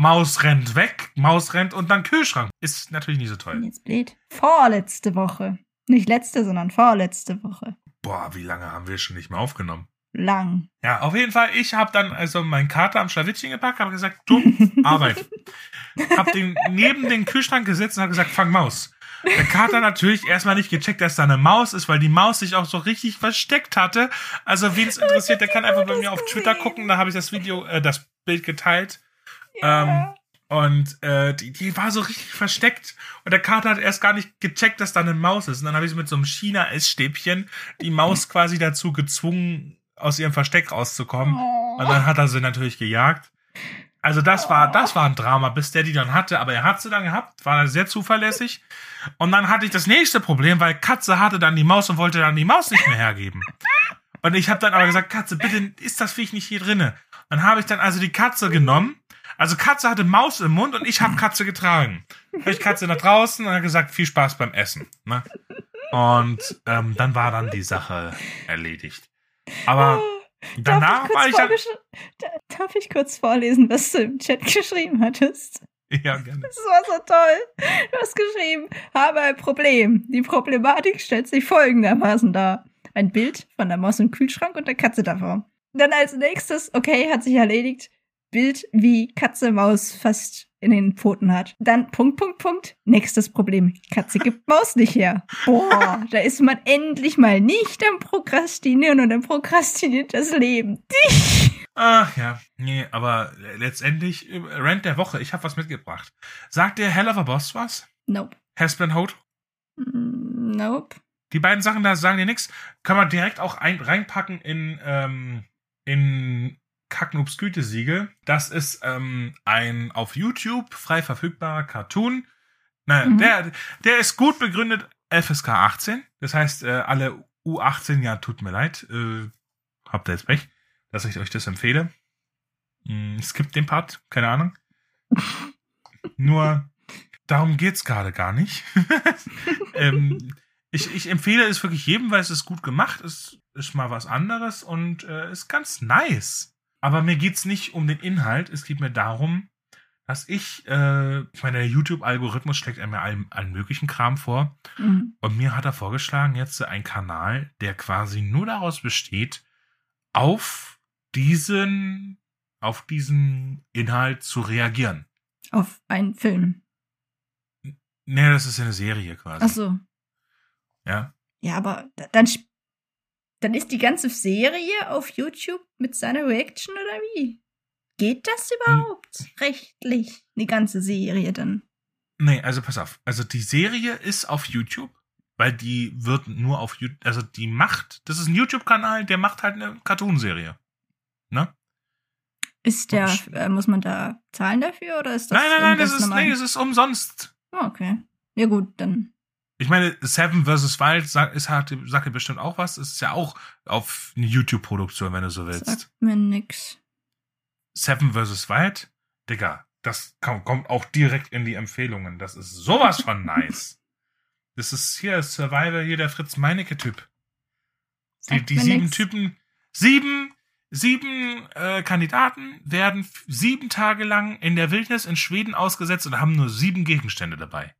A: Maus rennt weg, Maus rennt und dann Kühlschrank. Ist natürlich nicht so toll.
B: Jetzt blöd. Vorletzte Woche. Nicht letzte, sondern vorletzte Woche.
A: Boah, wie lange haben wir schon nicht mehr aufgenommen?
B: Lang.
A: Ja, auf jeden Fall, ich habe dann also meinen Kater am Schlawittchen gepackt, habe gesagt, du, Arbeit. hab den neben den Kühlschrank gesetzt und habe gesagt, fang Maus. Der Kater natürlich erstmal nicht gecheckt, dass da eine Maus ist, weil die Maus sich auch so richtig versteckt hatte. Also, wen es interessiert, der kann einfach bei mir auf Twitter gucken, da habe ich das Video, äh, das Bild geteilt. Ähm, und äh, die, die war so richtig versteckt. Und der Kater hat erst gar nicht gecheckt, dass da eine Maus ist. Und dann habe ich mit so einem China-Essstäbchen die Maus quasi dazu gezwungen, aus ihrem Versteck rauszukommen. Und dann hat er sie natürlich gejagt. Also das war, das war ein Drama, bis der die dann hatte. Aber er hat sie dann gehabt, war sehr zuverlässig. Und dann hatte ich das nächste Problem, weil Katze hatte dann die Maus und wollte dann die Maus nicht mehr hergeben. Und ich habe dann aber gesagt, Katze, bitte ist das Viech nicht hier drinne. Dann habe ich dann also die Katze genommen. Also Katze hatte Maus im Mund und ich habe Katze getragen. Habe ich Katze nach draußen und habe gesagt, viel Spaß beim Essen. Ne? Und ähm, dann war dann die Sache erledigt. Aber danach
B: darf,
A: war
B: ich
A: ich dann,
B: darf ich kurz vorlesen, was du im Chat geschrieben hattest?
A: ja, gerne.
B: Das war so toll. Du hast geschrieben, habe ein Problem. Die Problematik stellt sich folgendermaßen dar. Ein Bild von der Maus im Kühlschrank und der Katze davor. Dann als nächstes, okay, hat sich erledigt. Bild, wie Katze Maus fast in den Pfoten hat. Dann Punkt, Punkt, Punkt. Nächstes Problem. Katze gibt Maus nicht her. Boah, da ist man endlich mal nicht am Prokrastinieren und dann prokrastiniert das Leben.
A: Ach ja, nee, aber letztendlich, Rant der Woche, ich habe was mitgebracht. Sagt dir Hell of a Boss was?
B: Nope.
A: Hespen Hote?
B: Mm, Nope.
A: Die beiden Sachen da sagen dir nichts. Kann man direkt auch ein, reinpacken in, ähm, in Kacknoobs Gütesiegel. Das ist ähm, ein auf YouTube frei verfügbarer Cartoon. Naja,
B: Mhm.
A: der, der ist gut begründet FSK 18. Das heißt, äh, alle U18, ja, tut mir leid, äh, habt ihr jetzt Pech, dass ich euch das empfehle. Hm, es gibt den Part, keine Ahnung. Nur, darum geht's gerade gar nicht. ähm, ich, ich empfehle es wirklich jedem, weil es ist gut gemacht, es ist mal was anderes und äh, ist ganz nice. Aber mir geht's nicht um den Inhalt, es geht mir darum, dass ich, äh, ich meine, der YouTube-Algorithmus steckt mir allen, allen möglichen Kram vor.
B: Mhm.
A: Und mir hat er vorgeschlagen, jetzt ein Kanal, der quasi nur daraus besteht, auf diesen, auf diesen Inhalt zu reagieren.
B: Auf einen Film.
A: Nee, das ist ja eine Serie quasi.
B: Ach so.
A: Ja.
B: Ja, aber da- dann, dann ist die ganze Serie auf YouTube mit seiner Reaction oder wie? Geht das überhaupt? Rechtlich. Die ganze Serie dann.
A: Nee, also pass auf. Also die Serie ist auf YouTube, weil die wird nur auf YouTube, also die macht, das ist ein YouTube-Kanal, der macht halt eine Cartoon-Serie. Ne?
B: Ist der, äh, muss man da zahlen dafür oder ist das
A: nein, nein, nein, das ist,
B: normal?
A: nee, das ist umsonst.
B: Oh, okay. Ja gut, dann.
A: Ich meine, Seven vs. Wild sagt, ist halt, sagt dir bestimmt auch was. Es ist ja auch auf eine YouTube-Produktion, wenn du so willst.
B: Sagt mir nix.
A: Seven vs. Wild, Digga, das kommt, auch direkt in die Empfehlungen. Das ist sowas von nice. Das ist hier Survivor, hier der Fritz Meinecke-Typ. Die,
B: Sagt
A: die sieben
B: nix.
A: Typen, sieben, sieben äh, Kandidaten werden sieben Tage lang in der Wildnis in Schweden ausgesetzt und haben nur sieben Gegenstände dabei.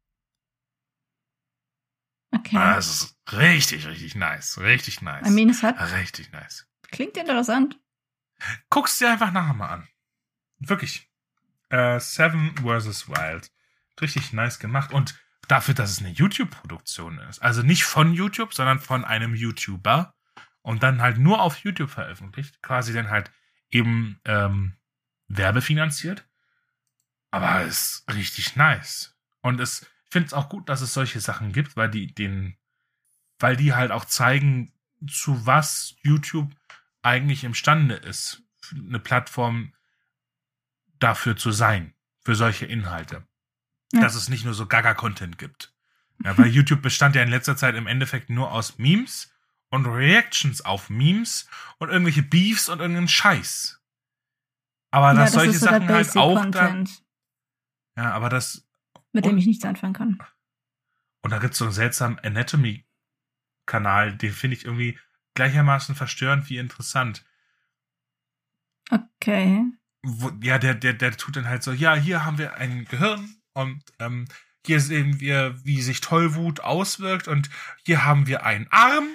B: Okay.
A: Ah, Das ist richtig, richtig nice. Richtig nice.
B: I mean, es hat,
A: richtig nice.
B: klingt interessant.
A: Guck's dir einfach nachher mal an. Wirklich. Äh, Seven vs. Wild. Richtig nice gemacht. Und dafür, dass es eine YouTube-Produktion ist. Also nicht von YouTube, sondern von einem YouTuber. Und dann halt nur auf YouTube veröffentlicht. Quasi dann halt eben ähm, werbefinanziert. Aber es ist richtig nice. Und es, finde es auch gut, dass es solche Sachen gibt, weil die den, weil die halt auch zeigen, zu was YouTube eigentlich imstande ist, eine Plattform dafür zu sein, für solche Inhalte.
B: Ja.
A: Dass es nicht nur so Gaga-Content gibt. Ja, weil YouTube bestand ja in letzter Zeit im Endeffekt nur aus Memes und Reactions auf Memes und irgendwelche Beefs und irgendeinen Scheiß. Aber dass solche
B: so
A: Sachen halt auch da,
B: Basic-Content,
A: ja, aber das,
B: mit dem ich nichts anfangen kann.
A: und da gibt's so einen seltsamen Anatomy-Kanal, den finde ich irgendwie gleichermaßen verstörend wie interessant.
B: Okay.
A: wo, ja, der, der, der tut dann halt so, ja, hier haben wir ein Gehirn und ähm, hier sehen wir, wie sich Tollwut auswirkt und hier haben wir einen Arm.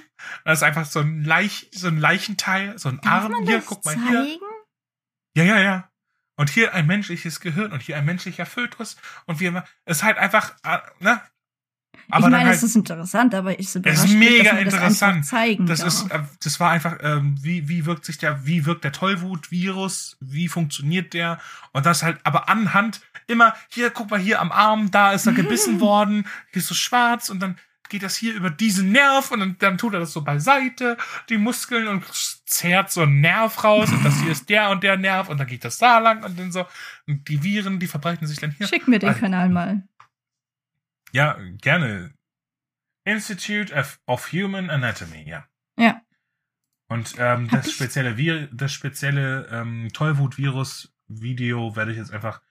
A: Das ist einfach so ein, Leich, so ein Leichenteil, so ein
B: Darf
A: Arm.
B: man
A: Hier,
B: das
A: guck mal
B: zeigen?
A: hier. Ja, ja, ja. Und hier ein menschliches Gehirn und hier ein menschlicher Fötus und wir, es ist halt einfach, äh, ne? Aber
B: ich meine,
A: halt,
B: es ist interessant, aber ich so
A: Es ist
B: bin,
A: mega
B: dass das
A: interessant.
B: einfach zeigen
A: Das
B: darf.
A: ist, äh, das war einfach, ähm, wie, wie wirkt sich der, wie wirkt der Tollwut-Virus, wie funktioniert der? Und das halt, aber anhand immer, hier, guck mal, hier am Arm, da ist er gebissen worden, hier ist so schwarz und dann geht das hier über diesen Nerv und dann, dann tut er das so beiseite, die Muskeln und zerrt so einen Nerv raus und das hier ist der und der Nerv und dann geht das da lang und dann so, und die Viren, die verbreiten sich dann hier.
B: Schick mir den
A: Also-
B: Kanal mal.
A: Ja, gerne. Institute of, of Human Anatomy, ja.
B: Ja.
A: Und ähm, das spezielle, Vir das spezielle ähm, Tollwut-Virus-Video werde ich jetzt einfach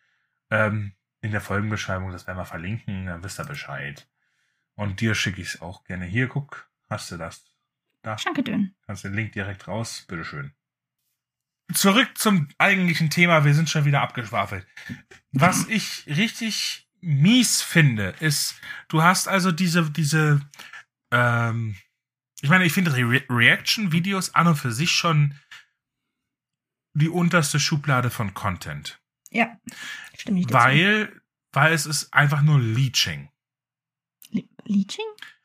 A: ähm, in der Folgenbeschreibung, das werden wir verlinken, dann wisst ihr Bescheid. Und dir schicke ich es auch gerne. Hier, guck, hast du das. Da
B: Danke dünn.
A: kannst du den Link direkt raus. Bitteschön. Zurück zum eigentlichen Thema. Wir sind schon wieder abgeschwafelt. Was ich richtig mies finde, ist, du hast also diese, diese, ähm, ich meine, ich finde Re Reaction-Videos an und für sich schon die unterste Schublade von Content.
B: Ja. Stimme ich.
A: Weil, weil es ist einfach nur Leeching.
B: Le Leeching?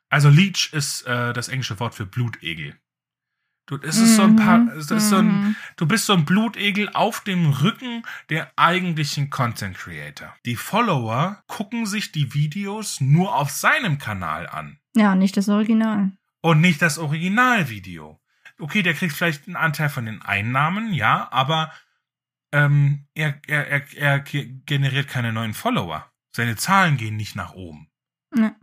A: Also Leech ist äh, das englische Wort für Blutegel. Du, es ist so ein paar,
B: Mhm,
A: es ist so ein,
B: mhm.
A: du bist so ein Blutegel auf dem Rücken der eigentlichen Content Creator. Die Follower gucken sich die Videos nur auf seinem Kanal an
B: Ja, nicht das Original.
A: und nicht das Originalvideo. Okay, der kriegt vielleicht einen Anteil von den Einnahmen, ja, aber ähm, er, er, er, er ge- generiert keine neuen Follower. Seine Zahlen gehen nicht nach oben.
B: Ja.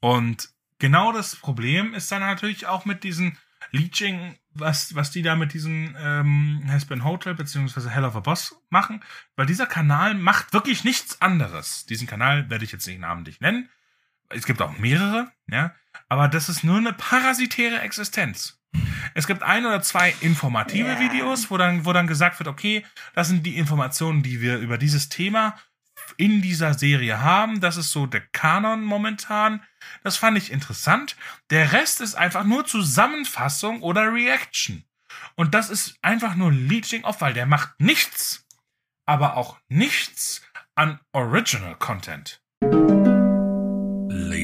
A: Und genau das Problem ist dann natürlich auch mit diesen Leeching, was, was die da mit diesem ähm, Hasbin Hotel beziehungsweise Hell of a Boss machen, weil dieser Kanal macht wirklich nichts anderes. Diesen Kanal werde ich jetzt nicht namentlich nennen. Es gibt auch mehrere, ja, aber das ist nur eine parasitäre Existenz. Es gibt ein oder zwei informative
B: Ja.
A: Videos, wo dann, wo dann gesagt wird, okay, das sind die Informationen, die wir über dieses Thema in dieser Serie haben. Das ist so der Kanon momentan. Das fand ich interessant. Der Rest ist einfach nur Zusammenfassung oder Reaction. Und das ist einfach nur Leeching off, weil der macht nichts, aber auch nichts an Original Content.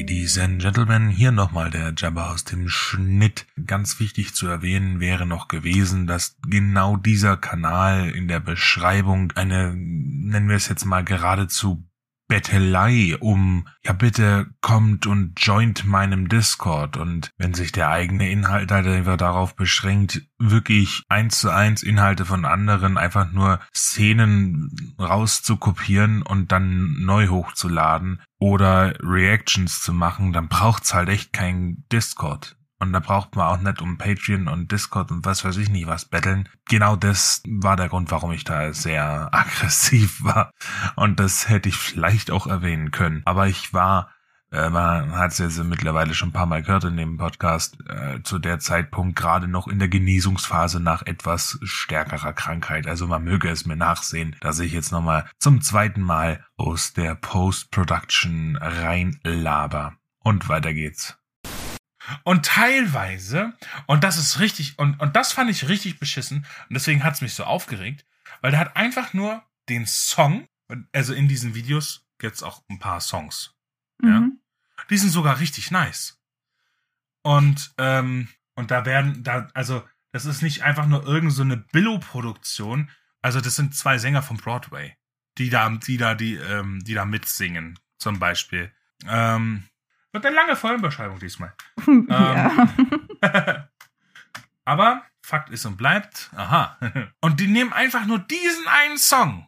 A: Ladies and Gentlemen, hier nochmal der Jabba aus dem Schnitt. Ganz wichtig zu erwähnen wäre noch gewesen, dass genau dieser Kanal in der Beschreibung eine, nennen wir es jetzt mal geradezu Bettelei um, ja bitte kommt und joint meinem Discord und wenn sich der eigene Inhalt halt einfach darauf beschränkt, wirklich eins zu eins Inhalte von anderen einfach nur Szenen rauszukopieren und dann neu hochzuladen oder Reactions zu machen, dann braucht's halt echt kein Discord. Und da braucht man auch nicht um Patreon und Discord und was weiß ich nicht was betteln. Genau das war der Grund, warum ich da sehr aggressiv war. Und das hätte ich vielleicht auch erwähnen können. Aber ich war äh, man hat es jetzt mittlerweile schon ein paar Mal gehört in dem Podcast, äh, zu der Zeitpunkt gerade noch in der Genesungsphase nach etwas stärkerer Krankheit. Also man möge es mir nachsehen, dass ich jetzt nochmal zum zweiten Mal aus der Post-Production reinlaber. Und weiter geht's. Und teilweise, und das ist richtig, und, und das fand ich richtig beschissen, und deswegen hat's mich so aufgeregt, weil der hat einfach nur den Song, also in diesen Videos gibt's auch ein paar Songs. Mhm. Ja. Die sind sogar richtig nice. Und, ähm, und da werden, da, also, das ist nicht einfach nur irgendeine so Billo-Produktion. Also, das sind zwei Sänger vom Broadway, die da, die da, die, ähm, die da mitsingen, zum Beispiel. Ähm, wird eine lange Folgenbeschreibung diesmal. Ja. Ähm, aber Fakt ist und bleibt, aha. Und die nehmen einfach nur diesen einen Song.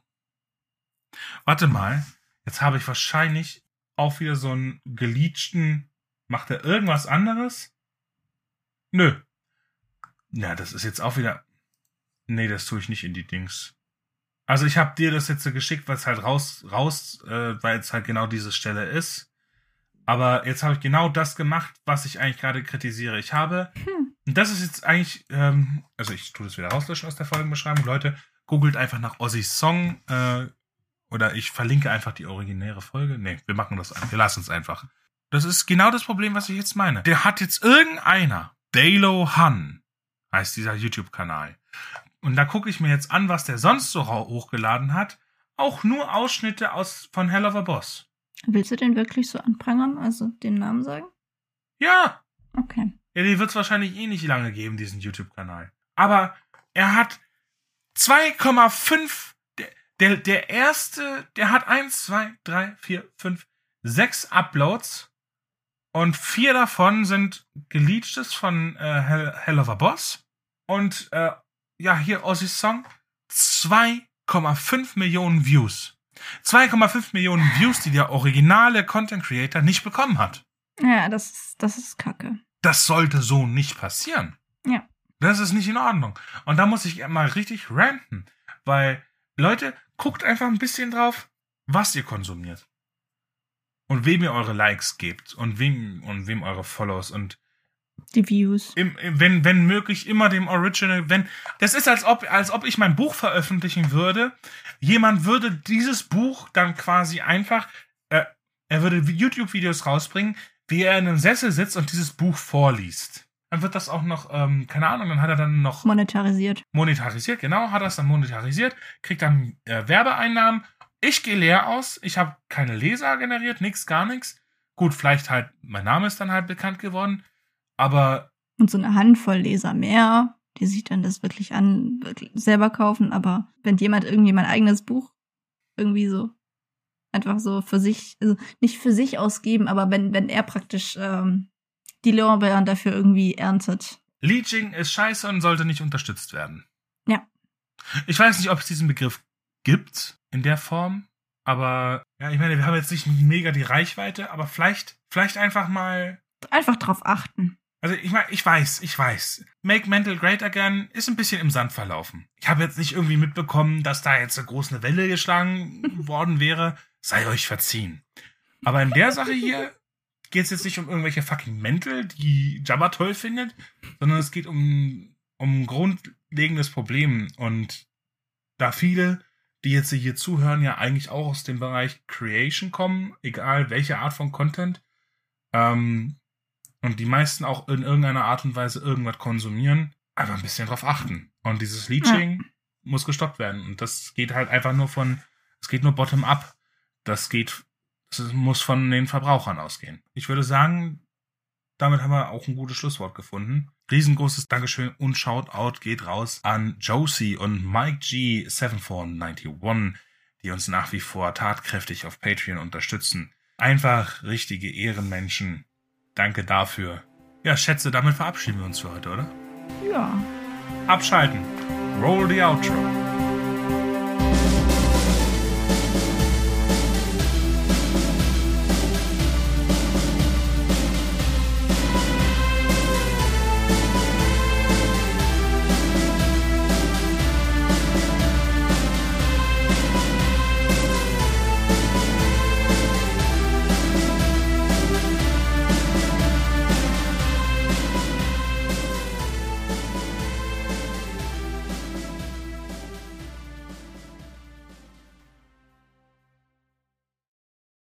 A: Warte mal, jetzt habe ich wahrscheinlich auch wieder so einen geleachten. Macht er irgendwas anderes? Nö. Na, das ist jetzt auch wieder. Nee, das tue ich nicht in die Dings. Also ich habe dir das jetzt so geschickt, weil es halt raus, raus, äh, weil es halt genau diese Stelle ist. Aber jetzt habe ich genau das gemacht, was ich eigentlich gerade kritisiere. Ich habe, hm. und das ist jetzt eigentlich, ähm, also ich tue das wieder rauslöschen aus der Folgenbeschreibung. Leute, googelt einfach nach Ozzy's Song äh, oder ich verlinke einfach die originäre Folge. Nee, wir machen das, wir lassen es einfach. Das ist genau das Problem, was ich jetzt meine. Der hat jetzt irgendeiner, Dalo Han, heißt dieser YouTube-Kanal. Und da gucke ich mir jetzt an, was der sonst so hochgeladen hat. Auch nur Ausschnitte aus von Hell of a Boss.
B: Willst du den wirklich so anprangern, also den Namen sagen?
A: Ja.
B: Okay.
A: Ja, den wird es wahrscheinlich eh nicht lange geben, diesen YouTube-Kanal. Aber er hat 2,5. Der, der, der erste, der hat 1, 2, 3, 4, 5, 6 Uploads. Und vier davon sind geleachtes von äh, Hell, Hell of a Boss. Und äh, ja, hier Ozzy's Song. 2,5 Millionen Views. 2,5 Millionen Views, die der originale Content Creator nicht bekommen hat.
B: Ja, das ist, das ist kacke.
A: Das sollte so nicht passieren.
B: Ja.
A: Das ist nicht in Ordnung. Und da muss ich mal richtig ranten. Weil, Leute, guckt einfach ein bisschen drauf, was ihr konsumiert. Und wem ihr eure Likes gebt. Und wem, und wem eure Follows. Und
B: die Views.
A: Im, wenn, wenn möglich, immer dem Original. Wenn, das ist, als ob, als ob ich mein Buch veröffentlichen würde. Jemand würde dieses Buch dann quasi einfach, äh, er würde YouTube-Videos rausbringen, wie er in einem Sessel sitzt und dieses Buch vorliest. Dann wird das auch noch, ähm, keine Ahnung, dann hat er dann noch.
B: Monetarisiert.
A: Monetarisiert, genau, hat er es dann monetarisiert, kriegt dann äh, Werbeeinnahmen. Ich gehe leer aus, ich habe keine Leser generiert, nix, gar nichts. Gut, vielleicht halt, mein Name ist dann halt bekannt geworden aber.
B: Und so eine Handvoll Leser mehr, die sich dann das wirklich an, wirklich selber kaufen. Aber wenn jemand irgendwie mein eigenes Buch irgendwie so einfach so für sich, also nicht für sich ausgeben, aber wenn, wenn er praktisch ähm, die Lorbeeren dafür irgendwie erntet.
A: Leeching ist scheiße und sollte nicht unterstützt werden.
B: Ja.
A: Ich weiß nicht, ob es diesen Begriff gibt in der Form, aber ja, ich meine, wir haben jetzt nicht mega die Reichweite, aber vielleicht, vielleicht einfach mal.
B: Einfach drauf achten.
A: Also ich meine, ich weiß, ich weiß. Make Mental Great Again ist ein bisschen im Sand verlaufen. Ich habe jetzt nicht irgendwie mitbekommen, dass da jetzt eine große Welle geschlagen worden wäre. Sei euch verziehen. Aber in der Sache hier geht es jetzt nicht um irgendwelche fucking Mental, die Jabba toll findet, sondern es geht um, um ein grundlegendes Problem. Und da viele, die jetzt hier zuhören, ja eigentlich auch aus dem Bereich Creation kommen, egal welche Art von Content, ähm, und die meisten auch in irgendeiner Art und Weise irgendwas konsumieren, einfach ein bisschen drauf achten. Und dieses Leaching ja. muss gestoppt werden. Und das geht halt einfach nur von, es geht nur bottom up. das geht, das muss von den Verbrauchern ausgehen. Ich würde sagen, damit haben wir auch ein gutes Schlusswort gefunden. Riesengroßes Dankeschön und Shoutout geht raus an Josie und Mike G7491, die uns nach wie vor tatkräftig auf Patreon unterstützen. Einfach richtige Ehrenmenschen. Danke dafür. Ja, Schätze, damit verabschieden wir uns für heute, oder?
B: Ja.
A: Abschalten. Roll the outro.